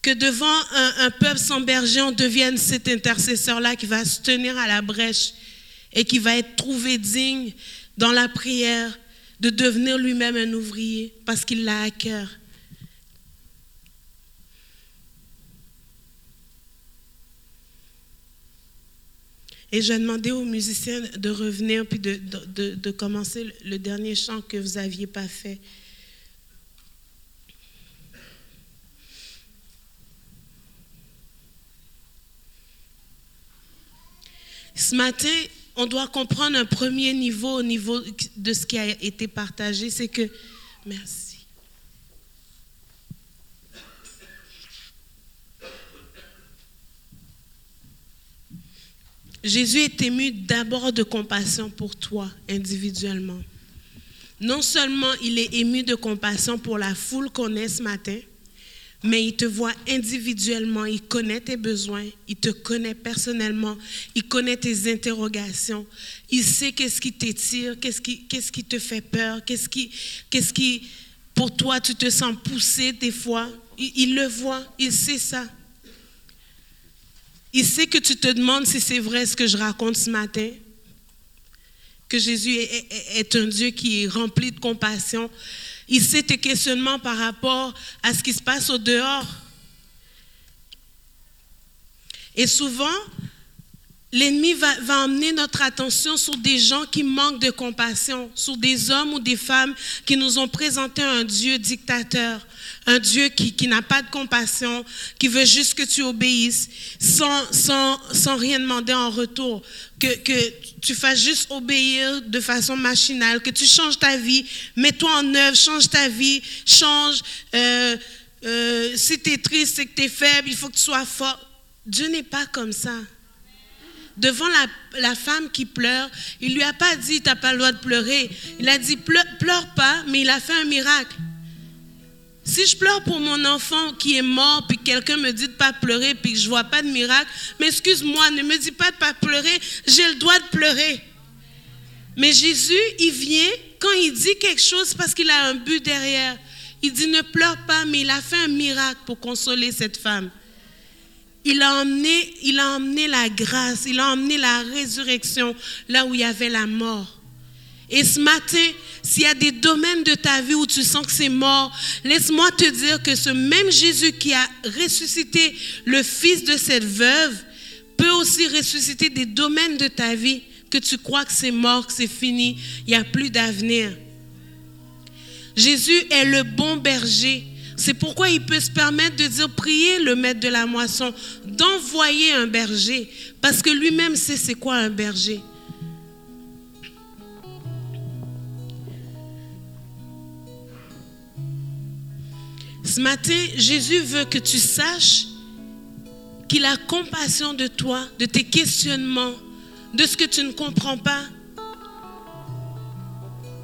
Que devant un, un peuple sans berger, on devienne cet intercesseur-là qui va se tenir à la brèche et qui va être trouvé digne dans la prière de devenir lui-même un ouvrier parce qu'il l'a à cœur. Et j'ai demandé aux musiciens de revenir puis de, commencer le dernier chant que vous n'aviez pas fait. Ce matin, on doit comprendre un premier niveau au niveau de ce qui a été partagé, c'est que, merci. Jésus est ému d'abord de compassion pour toi individuellement. Non seulement il est ému de compassion pour la foule qu'on est ce matin, mais il te voit individuellement, il connaît tes besoins, il te connaît personnellement, il connaît tes interrogations, il sait qu'est-ce qui t'étire, qu'est-ce qui, qu'est-ce qui te fait peur, qu'est-ce qui, qu'est-ce qui, pour toi, tu te sens poussé des fois. Il, le voit, il sait ça. Il sait que tu te demandes si c'est vrai ce que je raconte ce matin, que Jésus est un Dieu qui est rempli de compassion. Il sait tes questionnements par rapport à ce qui se passe au dehors. Et souvent, l'ennemi va, va emmener notre attention sur des gens qui manquent de compassion, sur des hommes ou des femmes qui nous ont présenté un Dieu dictateur, un Dieu qui, qui n'a pas de compassion, qui veut juste que tu obéisses sans, sans, sans rien demander en retour, que, que tu fasses juste obéir de façon machinale, que tu changes ta vie, mets-toi en œuvre, change ta vie, change. Euh, euh, si tu es triste, c'est que tu es faible, il faut que tu sois fort. Dieu n'est pas comme ça. Devant la, la, femme qui pleure, il lui a pas dit, tu n'as pas le droit de pleurer. Il a dit, pleure, pleure pas, mais il a fait un miracle. Si je pleure pour mon enfant qui est mort, puis quelqu'un me dit de pas pleurer, puis que je vois pas de miracle, mais excuse-moi, ne me dis pas de pas pleurer, j'ai le droit de pleurer. Mais Jésus, il vient, quand il dit quelque chose, parce qu'il a un but derrière. Il dit ne pleure pas, mais il a fait un miracle pour consoler cette femme. Il a emmené, il a emmené la grâce, il a emmené la résurrection là où il y avait la mort. Et ce matin, s'il y a des domaines de ta vie où tu sens que c'est mort, laisse-moi te dire que ce même Jésus qui a ressuscité le fils de cette veuve peut aussi ressusciter des domaines de ta vie que tu crois que c'est mort, que c'est fini, il n'y a plus d'avenir. Jésus est le bon berger. C'est pourquoi il peut se permettre de dire, priez le maître de la moisson, d'envoyer un berger, parce que lui-même sait c'est quoi un berger. Ce matin, Jésus veut que tu saches qu'il a compassion de toi, de tes questionnements, de ce que tu ne comprends pas.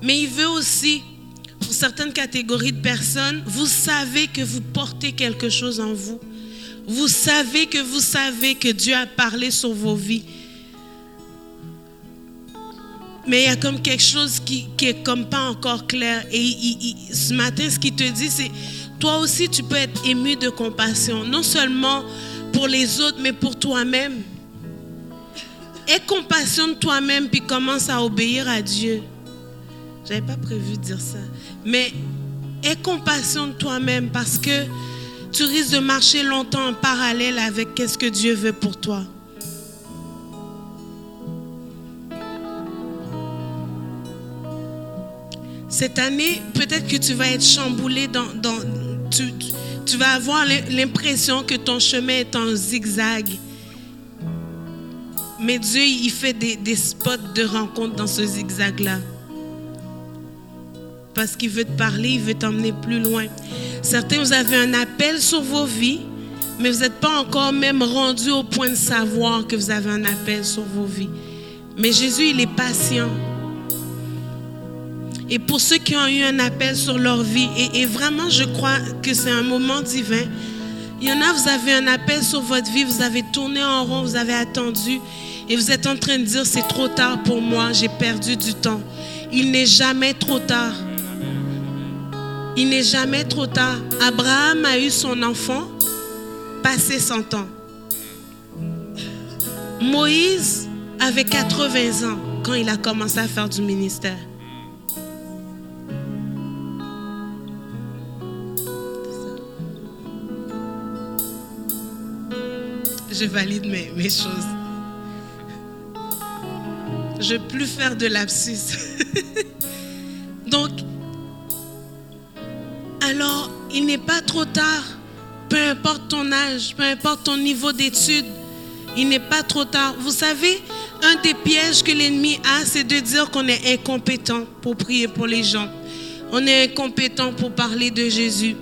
Mais il veut aussi, pour certaines catégories de personnes, vous savez que vous portez quelque chose en vous. Vous savez que vous savez que Dieu a parlé sur vos vies. Mais il y a comme quelque chose qui, qui est comme pas encore clair. Et ce matin, ce qu'il te dit, c'est toi aussi, tu peux être ému de compassion, non seulement pour les autres, mais pour toi-même. Aie compassion de toi-même, puis commence à obéir à Dieu. J'avais pas prévu de dire ça. Mais aie compassion de toi-même parce que tu risques de marcher longtemps en parallèle avec qu'est-ce que Dieu veut pour toi. Cette année, peut-être que tu vas être chamboulé dans tu, vas avoir l'impression que ton chemin est en zigzag. Mais Dieu, il fait des, des spots de rencontre dans ce zigzag-là. Parce qu'il veut te parler, il veut t'emmener plus loin. Certains, vous avez un appel sur vos vies, mais vous n'êtes pas encore même rendu au point de savoir que vous avez un appel sur vos vies. Mais Jésus, il est patient. Et pour ceux qui ont eu un appel sur leur vie, et, vraiment, je crois que c'est un moment divin. Il y en a, vous avez un appel sur votre vie, vous avez tourné en rond, vous avez attendu, et vous êtes en train de dire, c'est trop tard pour moi, j'ai perdu du temps. Il n'est jamais trop tard. Il n'est jamais trop tard. Abraham a eu son enfant, passé 100 ans. Moïse avait 80 ans quand il a commencé à faire du ministère. Je valide mes, choses. Je ne veux plus faire de lapsus. Donc, alors, il n'est pas trop tard. Peu importe ton âge, peu importe ton niveau d'études, il n'est pas trop tard. Vous savez, un des pièges que l'ennemi a, c'est de dire qu'on est incompétent pour prier pour les gens. On est incompétent pour parler de Jésus.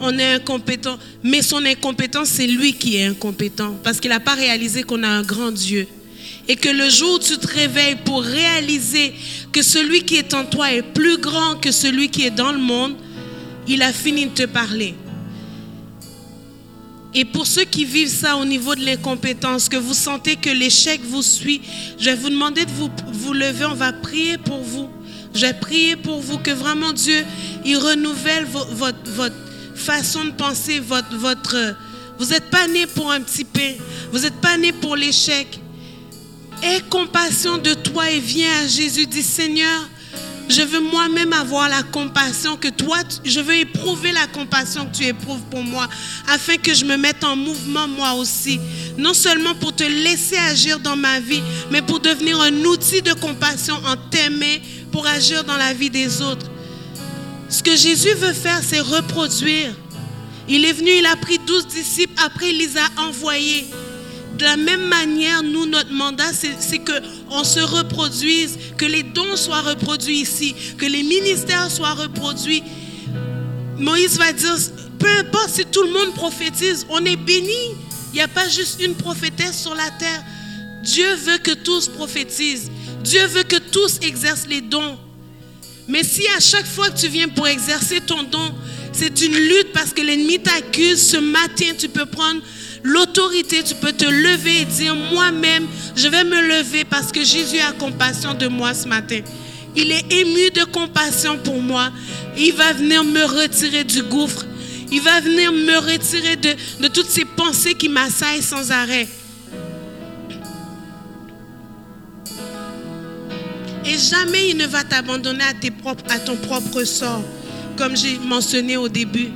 On est incompétent. Mais son incompétence, c'est lui qui est incompétent. Parce qu'il n'a pas réalisé qu'on a un grand Dieu. Et que le jour où tu te réveilles pour réaliser que celui qui est en toi est plus grand que celui qui est dans le monde, il a fini de te parler. Et pour ceux qui vivent ça au niveau de l'incompétence, que vous sentez que l'échec vous suit, je vais vous demander de vous, lever, on va prier pour vous. Je vais prier pour vous que vraiment Dieu, il renouvelle vo- votre, votre façon de penser, votre, votre... Vous n'êtes pas né pour un petit pain, vous n'êtes pas né pour l'échec. Aie compassion de toi et viens à Jésus. Dis Seigneur, je veux moi-même avoir la compassion que toi, je veux éprouver la compassion que tu éprouves pour moi, afin que je me mette en mouvement moi aussi. Non seulement pour te laisser agir dans ma vie, mais pour devenir un outil de compassion en t'aimer, pour agir dans la vie des autres. Ce que Jésus veut faire, c'est reproduire. Il est venu, il a pris douze disciples, après il les a envoyés. De la même manière, nous, notre mandat, c'est c'est que on se reproduise, que les dons soient reproduits ici, que les ministères soient reproduits. Moïse va dire, peu importe si tout le monde prophétise, on est béni. Il n'y a pas juste une prophétesse sur la terre. Dieu veut que tous prophétisent. Dieu veut que tous exercent les dons. Mais si à chaque fois que tu viens pour exercer ton don, c'est une lutte parce que l'ennemi t'accuse, ce matin, tu peux prendre l'autorité, tu peux te lever et dire, moi-même, je vais me lever parce que Jésus a compassion de moi ce matin. Il est ému de compassion pour moi. Il va venir me retirer du gouffre. Il va venir me retirer de, toutes ces pensées qui m'assaillent sans arrêt. Et jamais il ne va t'abandonner à, ton propre sort, comme j'ai mentionné au début.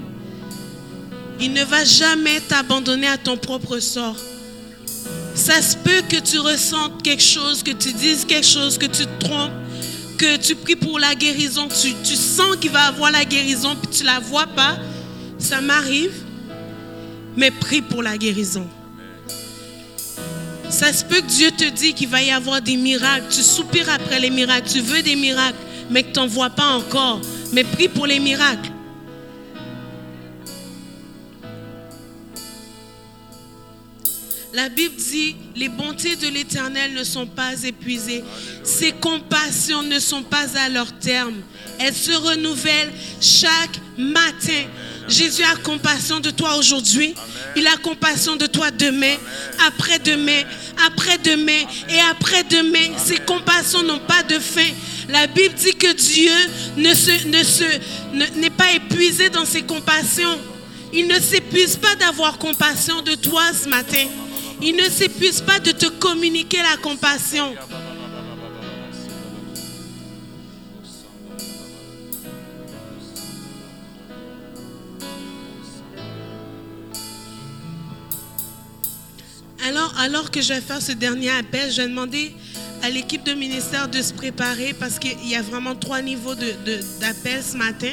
Il ne va jamais t'abandonner à ton propre sort. Ça se peut que tu ressentes quelque chose, que tu dises quelque chose, que tu te trompes, que tu pries pour la guérison, tu, tu sens qu'il va avoir la guérison, puis tu la vois pas. Ça m'arrive. Mais prie pour la guérison. Ça se peut que Dieu te dit qu'il va y avoir des miracles. Tu soupires après les miracles. Tu veux des miracles, mais que tu n'en vois pas encore. Mais prie pour les miracles. La Bible dit, les bontés de l'Éternel ne sont pas épuisées. Ses compassions ne sont pas à leur terme. Elles se renouvellent chaque matin. Jésus a compassion de toi aujourd'hui. Il a compassion de toi demain, après-demain, après-demain et après-demain. Ses compassions n'ont pas de fin. La Bible dit que Dieu n'est pas épuisé dans ses compassions. Il ne s'épuise pas d'avoir compassion de toi ce matin. Il ne s'épuise pas de te communiquer la compassion. Alors, alors que je vais faire ce dernier appel, je vais demander à l'équipe de ministère de se préparer parce qu'il y a vraiment trois niveaux d'appel ce matin.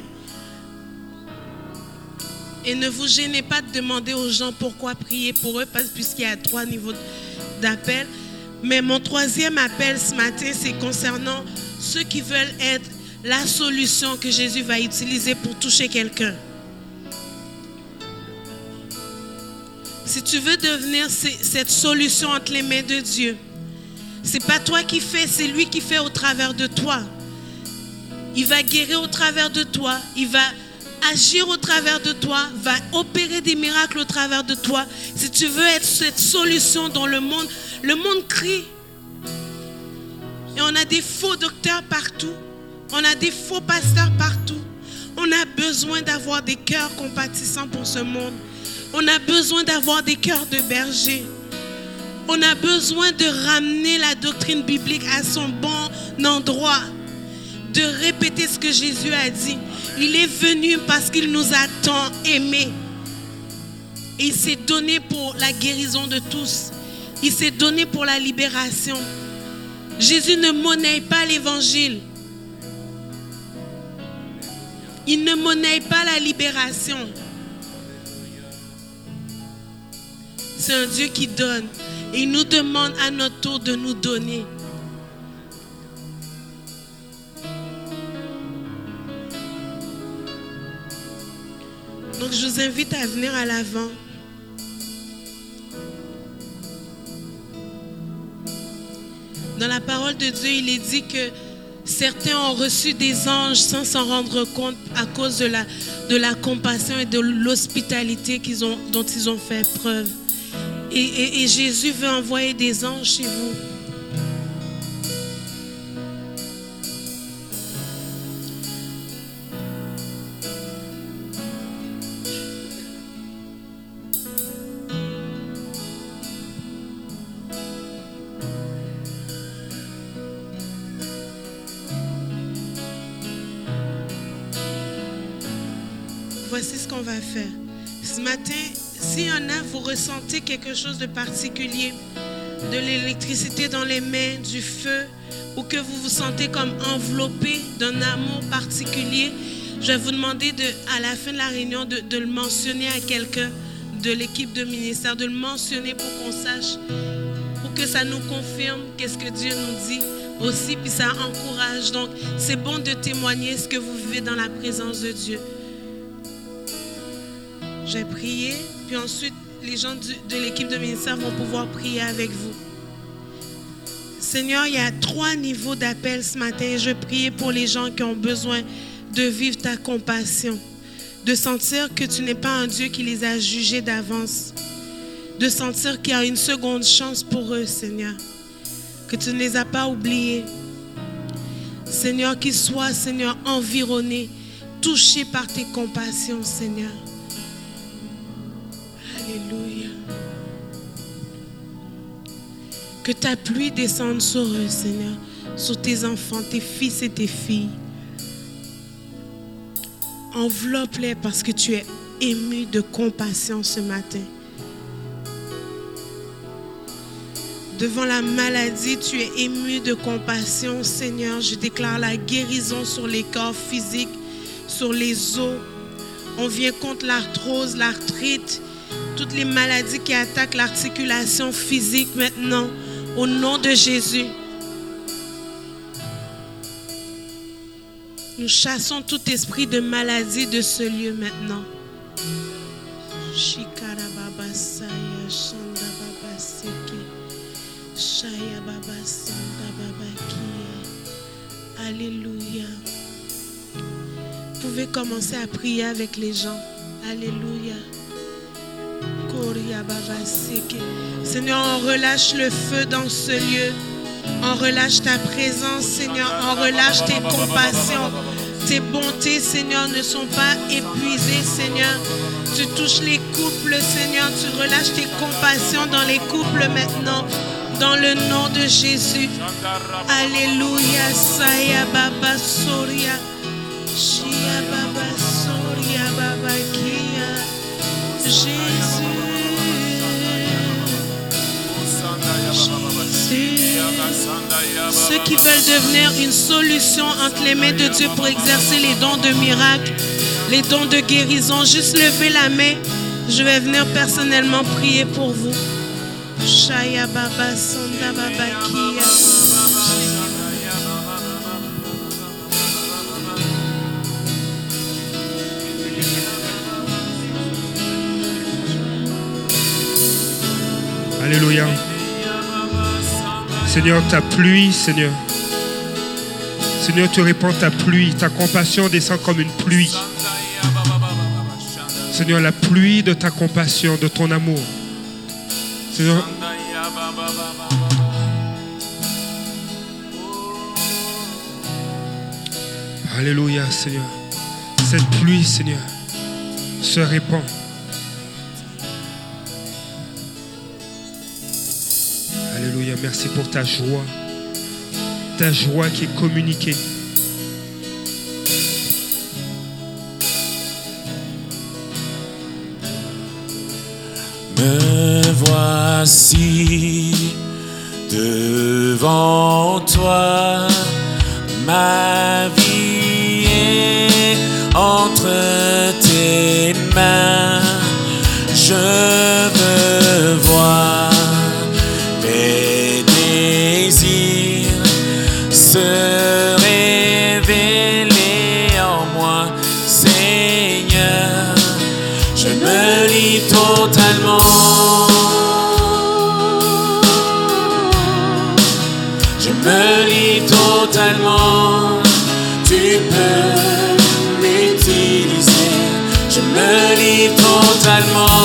Et ne vous gênez pas de demander aux gens pourquoi prier pour eux, puisqu'il y a trois niveaux d'appel. Mais mon troisième appel ce matin, c'est concernant ceux qui veulent être la solution que Jésus va utiliser pour toucher quelqu'un. Si tu veux devenir cette solution entre les mains de Dieu, c'est pas toi qui fais, c'est lui qui fait au travers de toi. Il va guérir au travers de toi, il va agir au travers de toi, va opérer des miracles au travers de toi. Si tu veux être cette solution dans le monde, le monde crie. Et on a des faux docteurs partout. On a des faux pasteurs partout. On a besoin d'avoir des cœurs compatissants pour ce monde. On a besoin d'avoir des cœurs de berger. On a besoin de ramener la doctrine biblique à son bon endroit. De répéter ce que Jésus a dit. Il est venu parce qu'il nous a tant aimés. il s'est donné pour la guérison de tous. Il s'est donné pour la libération. Jésus ne monnaie pas l'évangile. Il ne monnaie pas la libération. C'est un Dieu qui donne. Et il nous demande à notre tour de nous donner. Je vous invite à venir à l'avant. Dans la parole de Dieu, il est dit que certains ont reçu des anges sans s'en rendre compte à cause de la, compassion et de l'hospitalité dont ils ont fait preuve. Et Jésus veut envoyer des anges chez vous. Ressentez quelque chose de particulier, de l'électricité dans les mains, du feu, ou que vous vous sentez comme enveloppé d'un amour particulier, je vais vous demander de, à la fin de la réunion de, de le mentionner à quelqu'un de l'équipe de ministère, de le mentionner pour qu'on sache, pour que ça nous confirme qu'est-ce que Dieu nous dit aussi, puis ça encourage. Donc, c'est bon de témoigner ce que vous vivez dans la présence de Dieu. J'ai prié, puis ensuite les gens de l'équipe de ministère vont pouvoir prier avec vous. Seigneur, il y a trois niveaux d'appel ce matin. Je prie pour les gens qui ont besoin de vivre ta compassion, de sentir que tu n'es pas un Dieu qui les a jugés d'avance, de sentir qu'il y a une seconde chance pour eux, Seigneur, que tu ne les as pas oubliés. Seigneur, qu'ils soient, Seigneur, environnés, touchés par tes compassions, Seigneur. Alléluia. Que ta pluie descende sur eux, Seigneur, sur tes enfants, tes fils et tes filles. Enveloppe-les parce que tu es ému de compassion ce matin. Devant la maladie, tu es ému de compassion, Seigneur. Je déclare la guérison sur les corps physiques, sur les os. On vient contre l'arthrose, l'arthrite, toutes les maladies qui attaquent l'articulation physique maintenant, au nom de Jésus. Nous chassons tout esprit de maladie de ce lieu maintenant. Alléluia. Vous pouvez commencer à prier avec les gens. Alléluia. Seigneur, on relâche le feu dans ce lieu. On relâche ta présence, Seigneur. On relâche tes compassions. Tes bontés, Seigneur, ne sont pas épuisées, Seigneur. Tu touches les couples, Seigneur. Tu relâches tes compassions dans les couples maintenant. Dans le nom de Jésus. Alléluia. Saya Soria. Ceux qui veulent devenir une solution entre les mains de Dieu pour exercer les dons de miracle, les dons de guérison, juste levez la main. Je vais venir personnellement prier pour vous. Alléluia. Seigneur, ta pluie, Seigneur. Seigneur, tu répands ta pluie. Ta compassion descend comme une pluie. Seigneur, la pluie de ta compassion, de ton amour. Seigneur, Alléluia, Seigneur. Cette pluie, Seigneur, se répand. Merci pour ta joie. Ta joie qui est communiquée. Me voici devant toi, ma vie est entre tes mains. Je se révéler en moi, Seigneur. Je me livre totalement. Je me livre totalement. Tu peux m'utiliser. Je me livre totalement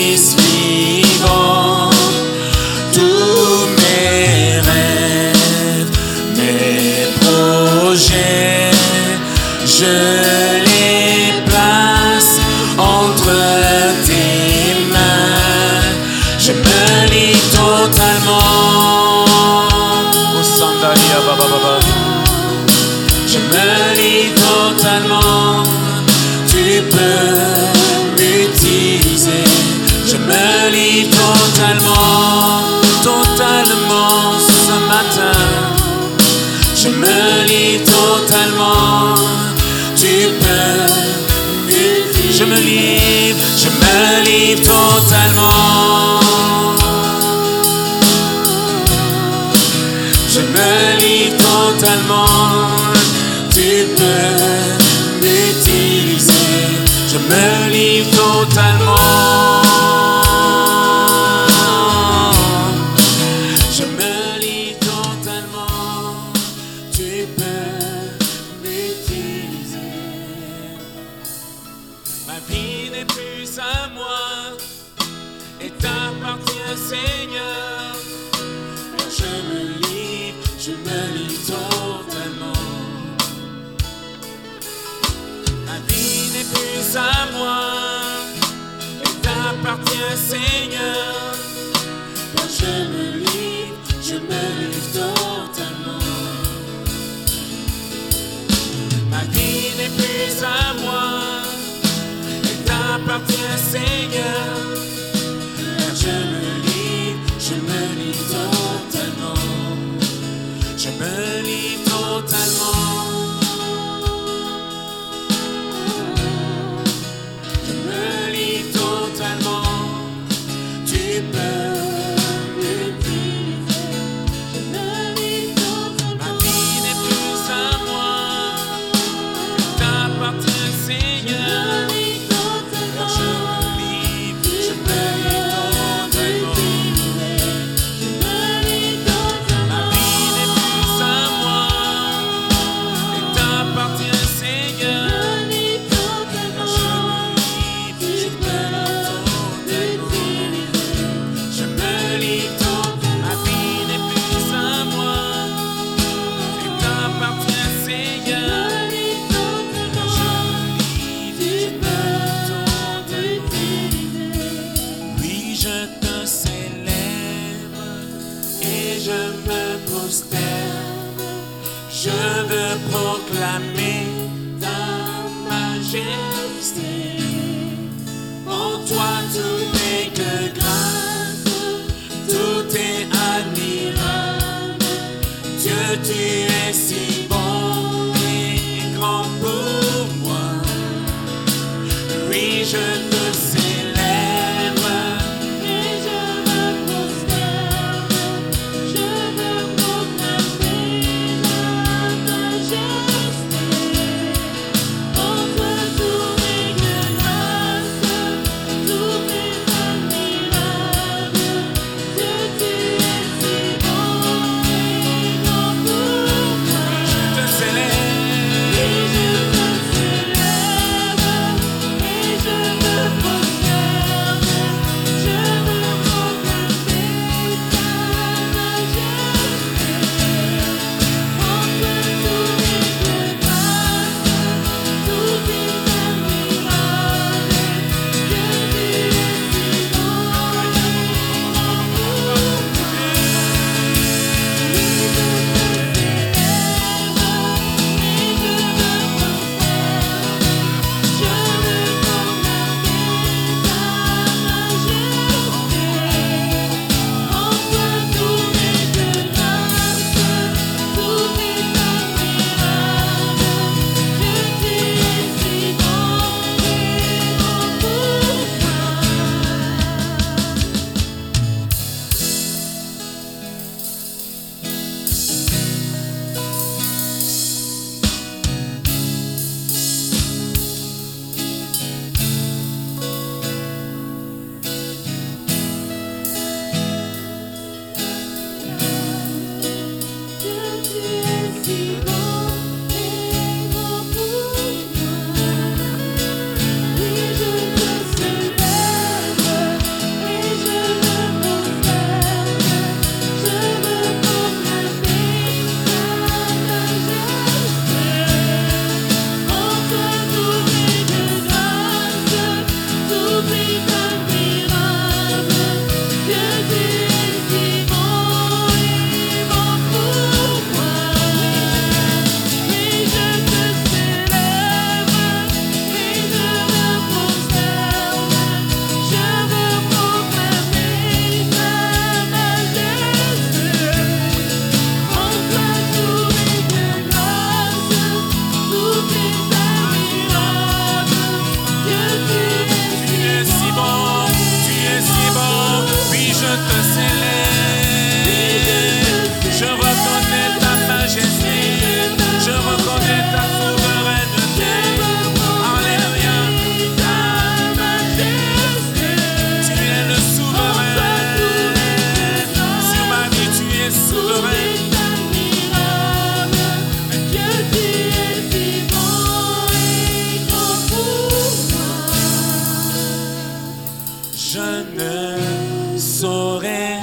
saurais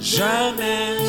jamais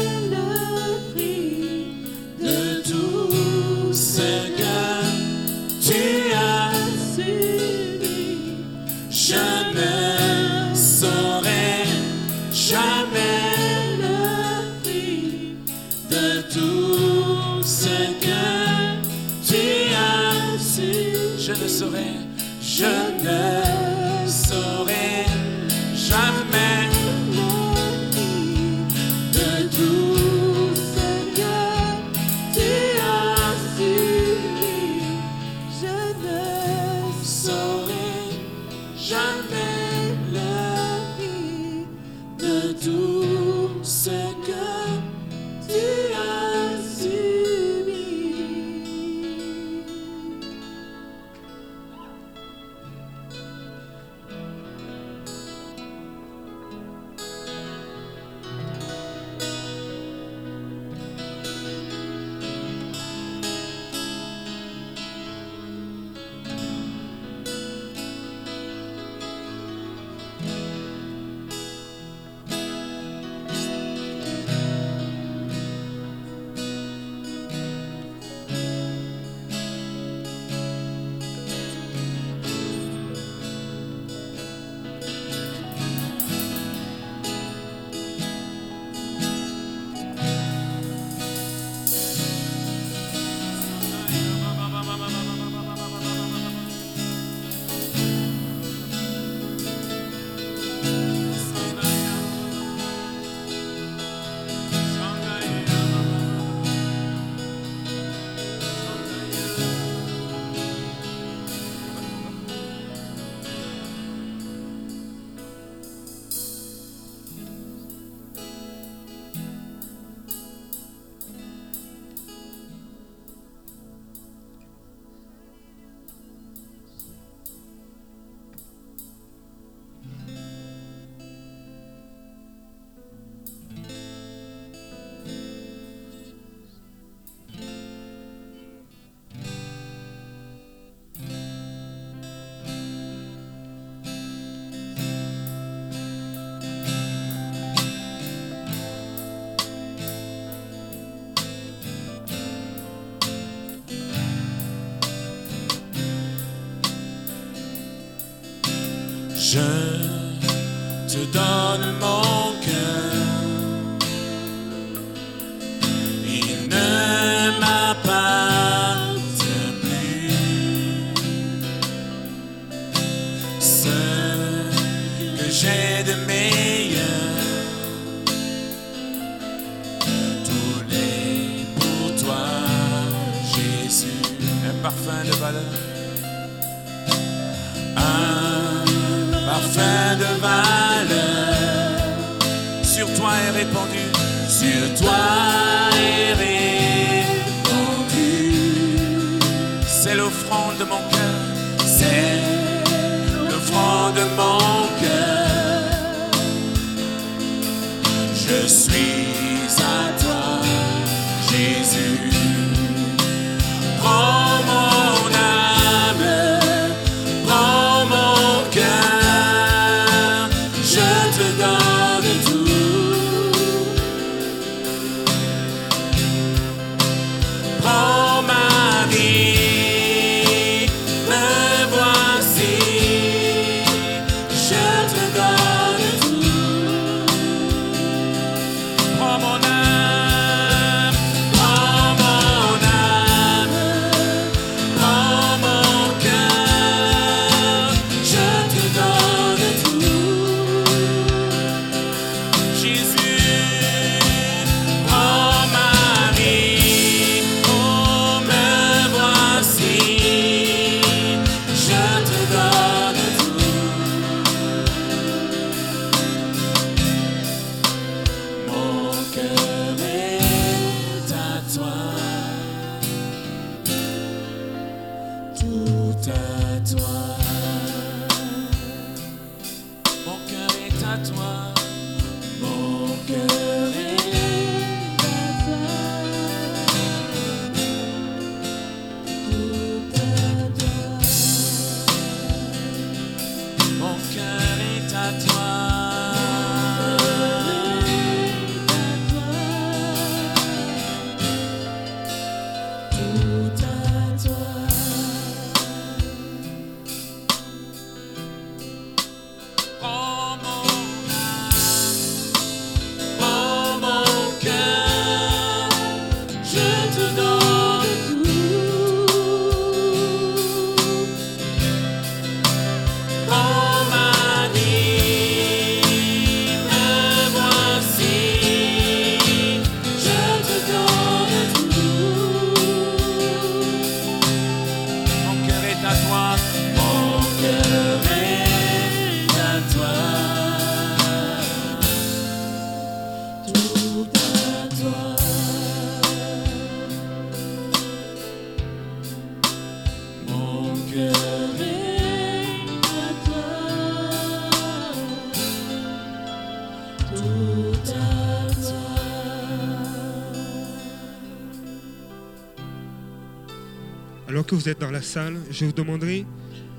vous êtes dans la salle, je vous demanderai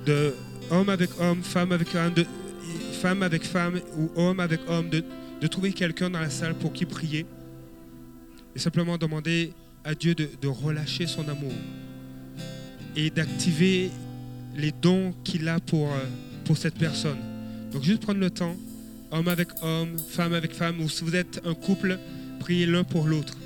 de homme avec homme, femme avec femme, de, femme avec femme ou homme avec homme, de, de trouver quelqu'un dans la salle pour qui prier et simplement demander à Dieu de, de relâcher son amour et d'activer les dons qu'il a pour, euh, pour cette personne. Donc juste prendre le temps, homme avec homme, femme avec femme, ou si vous êtes un couple, priez l'un pour l'autre.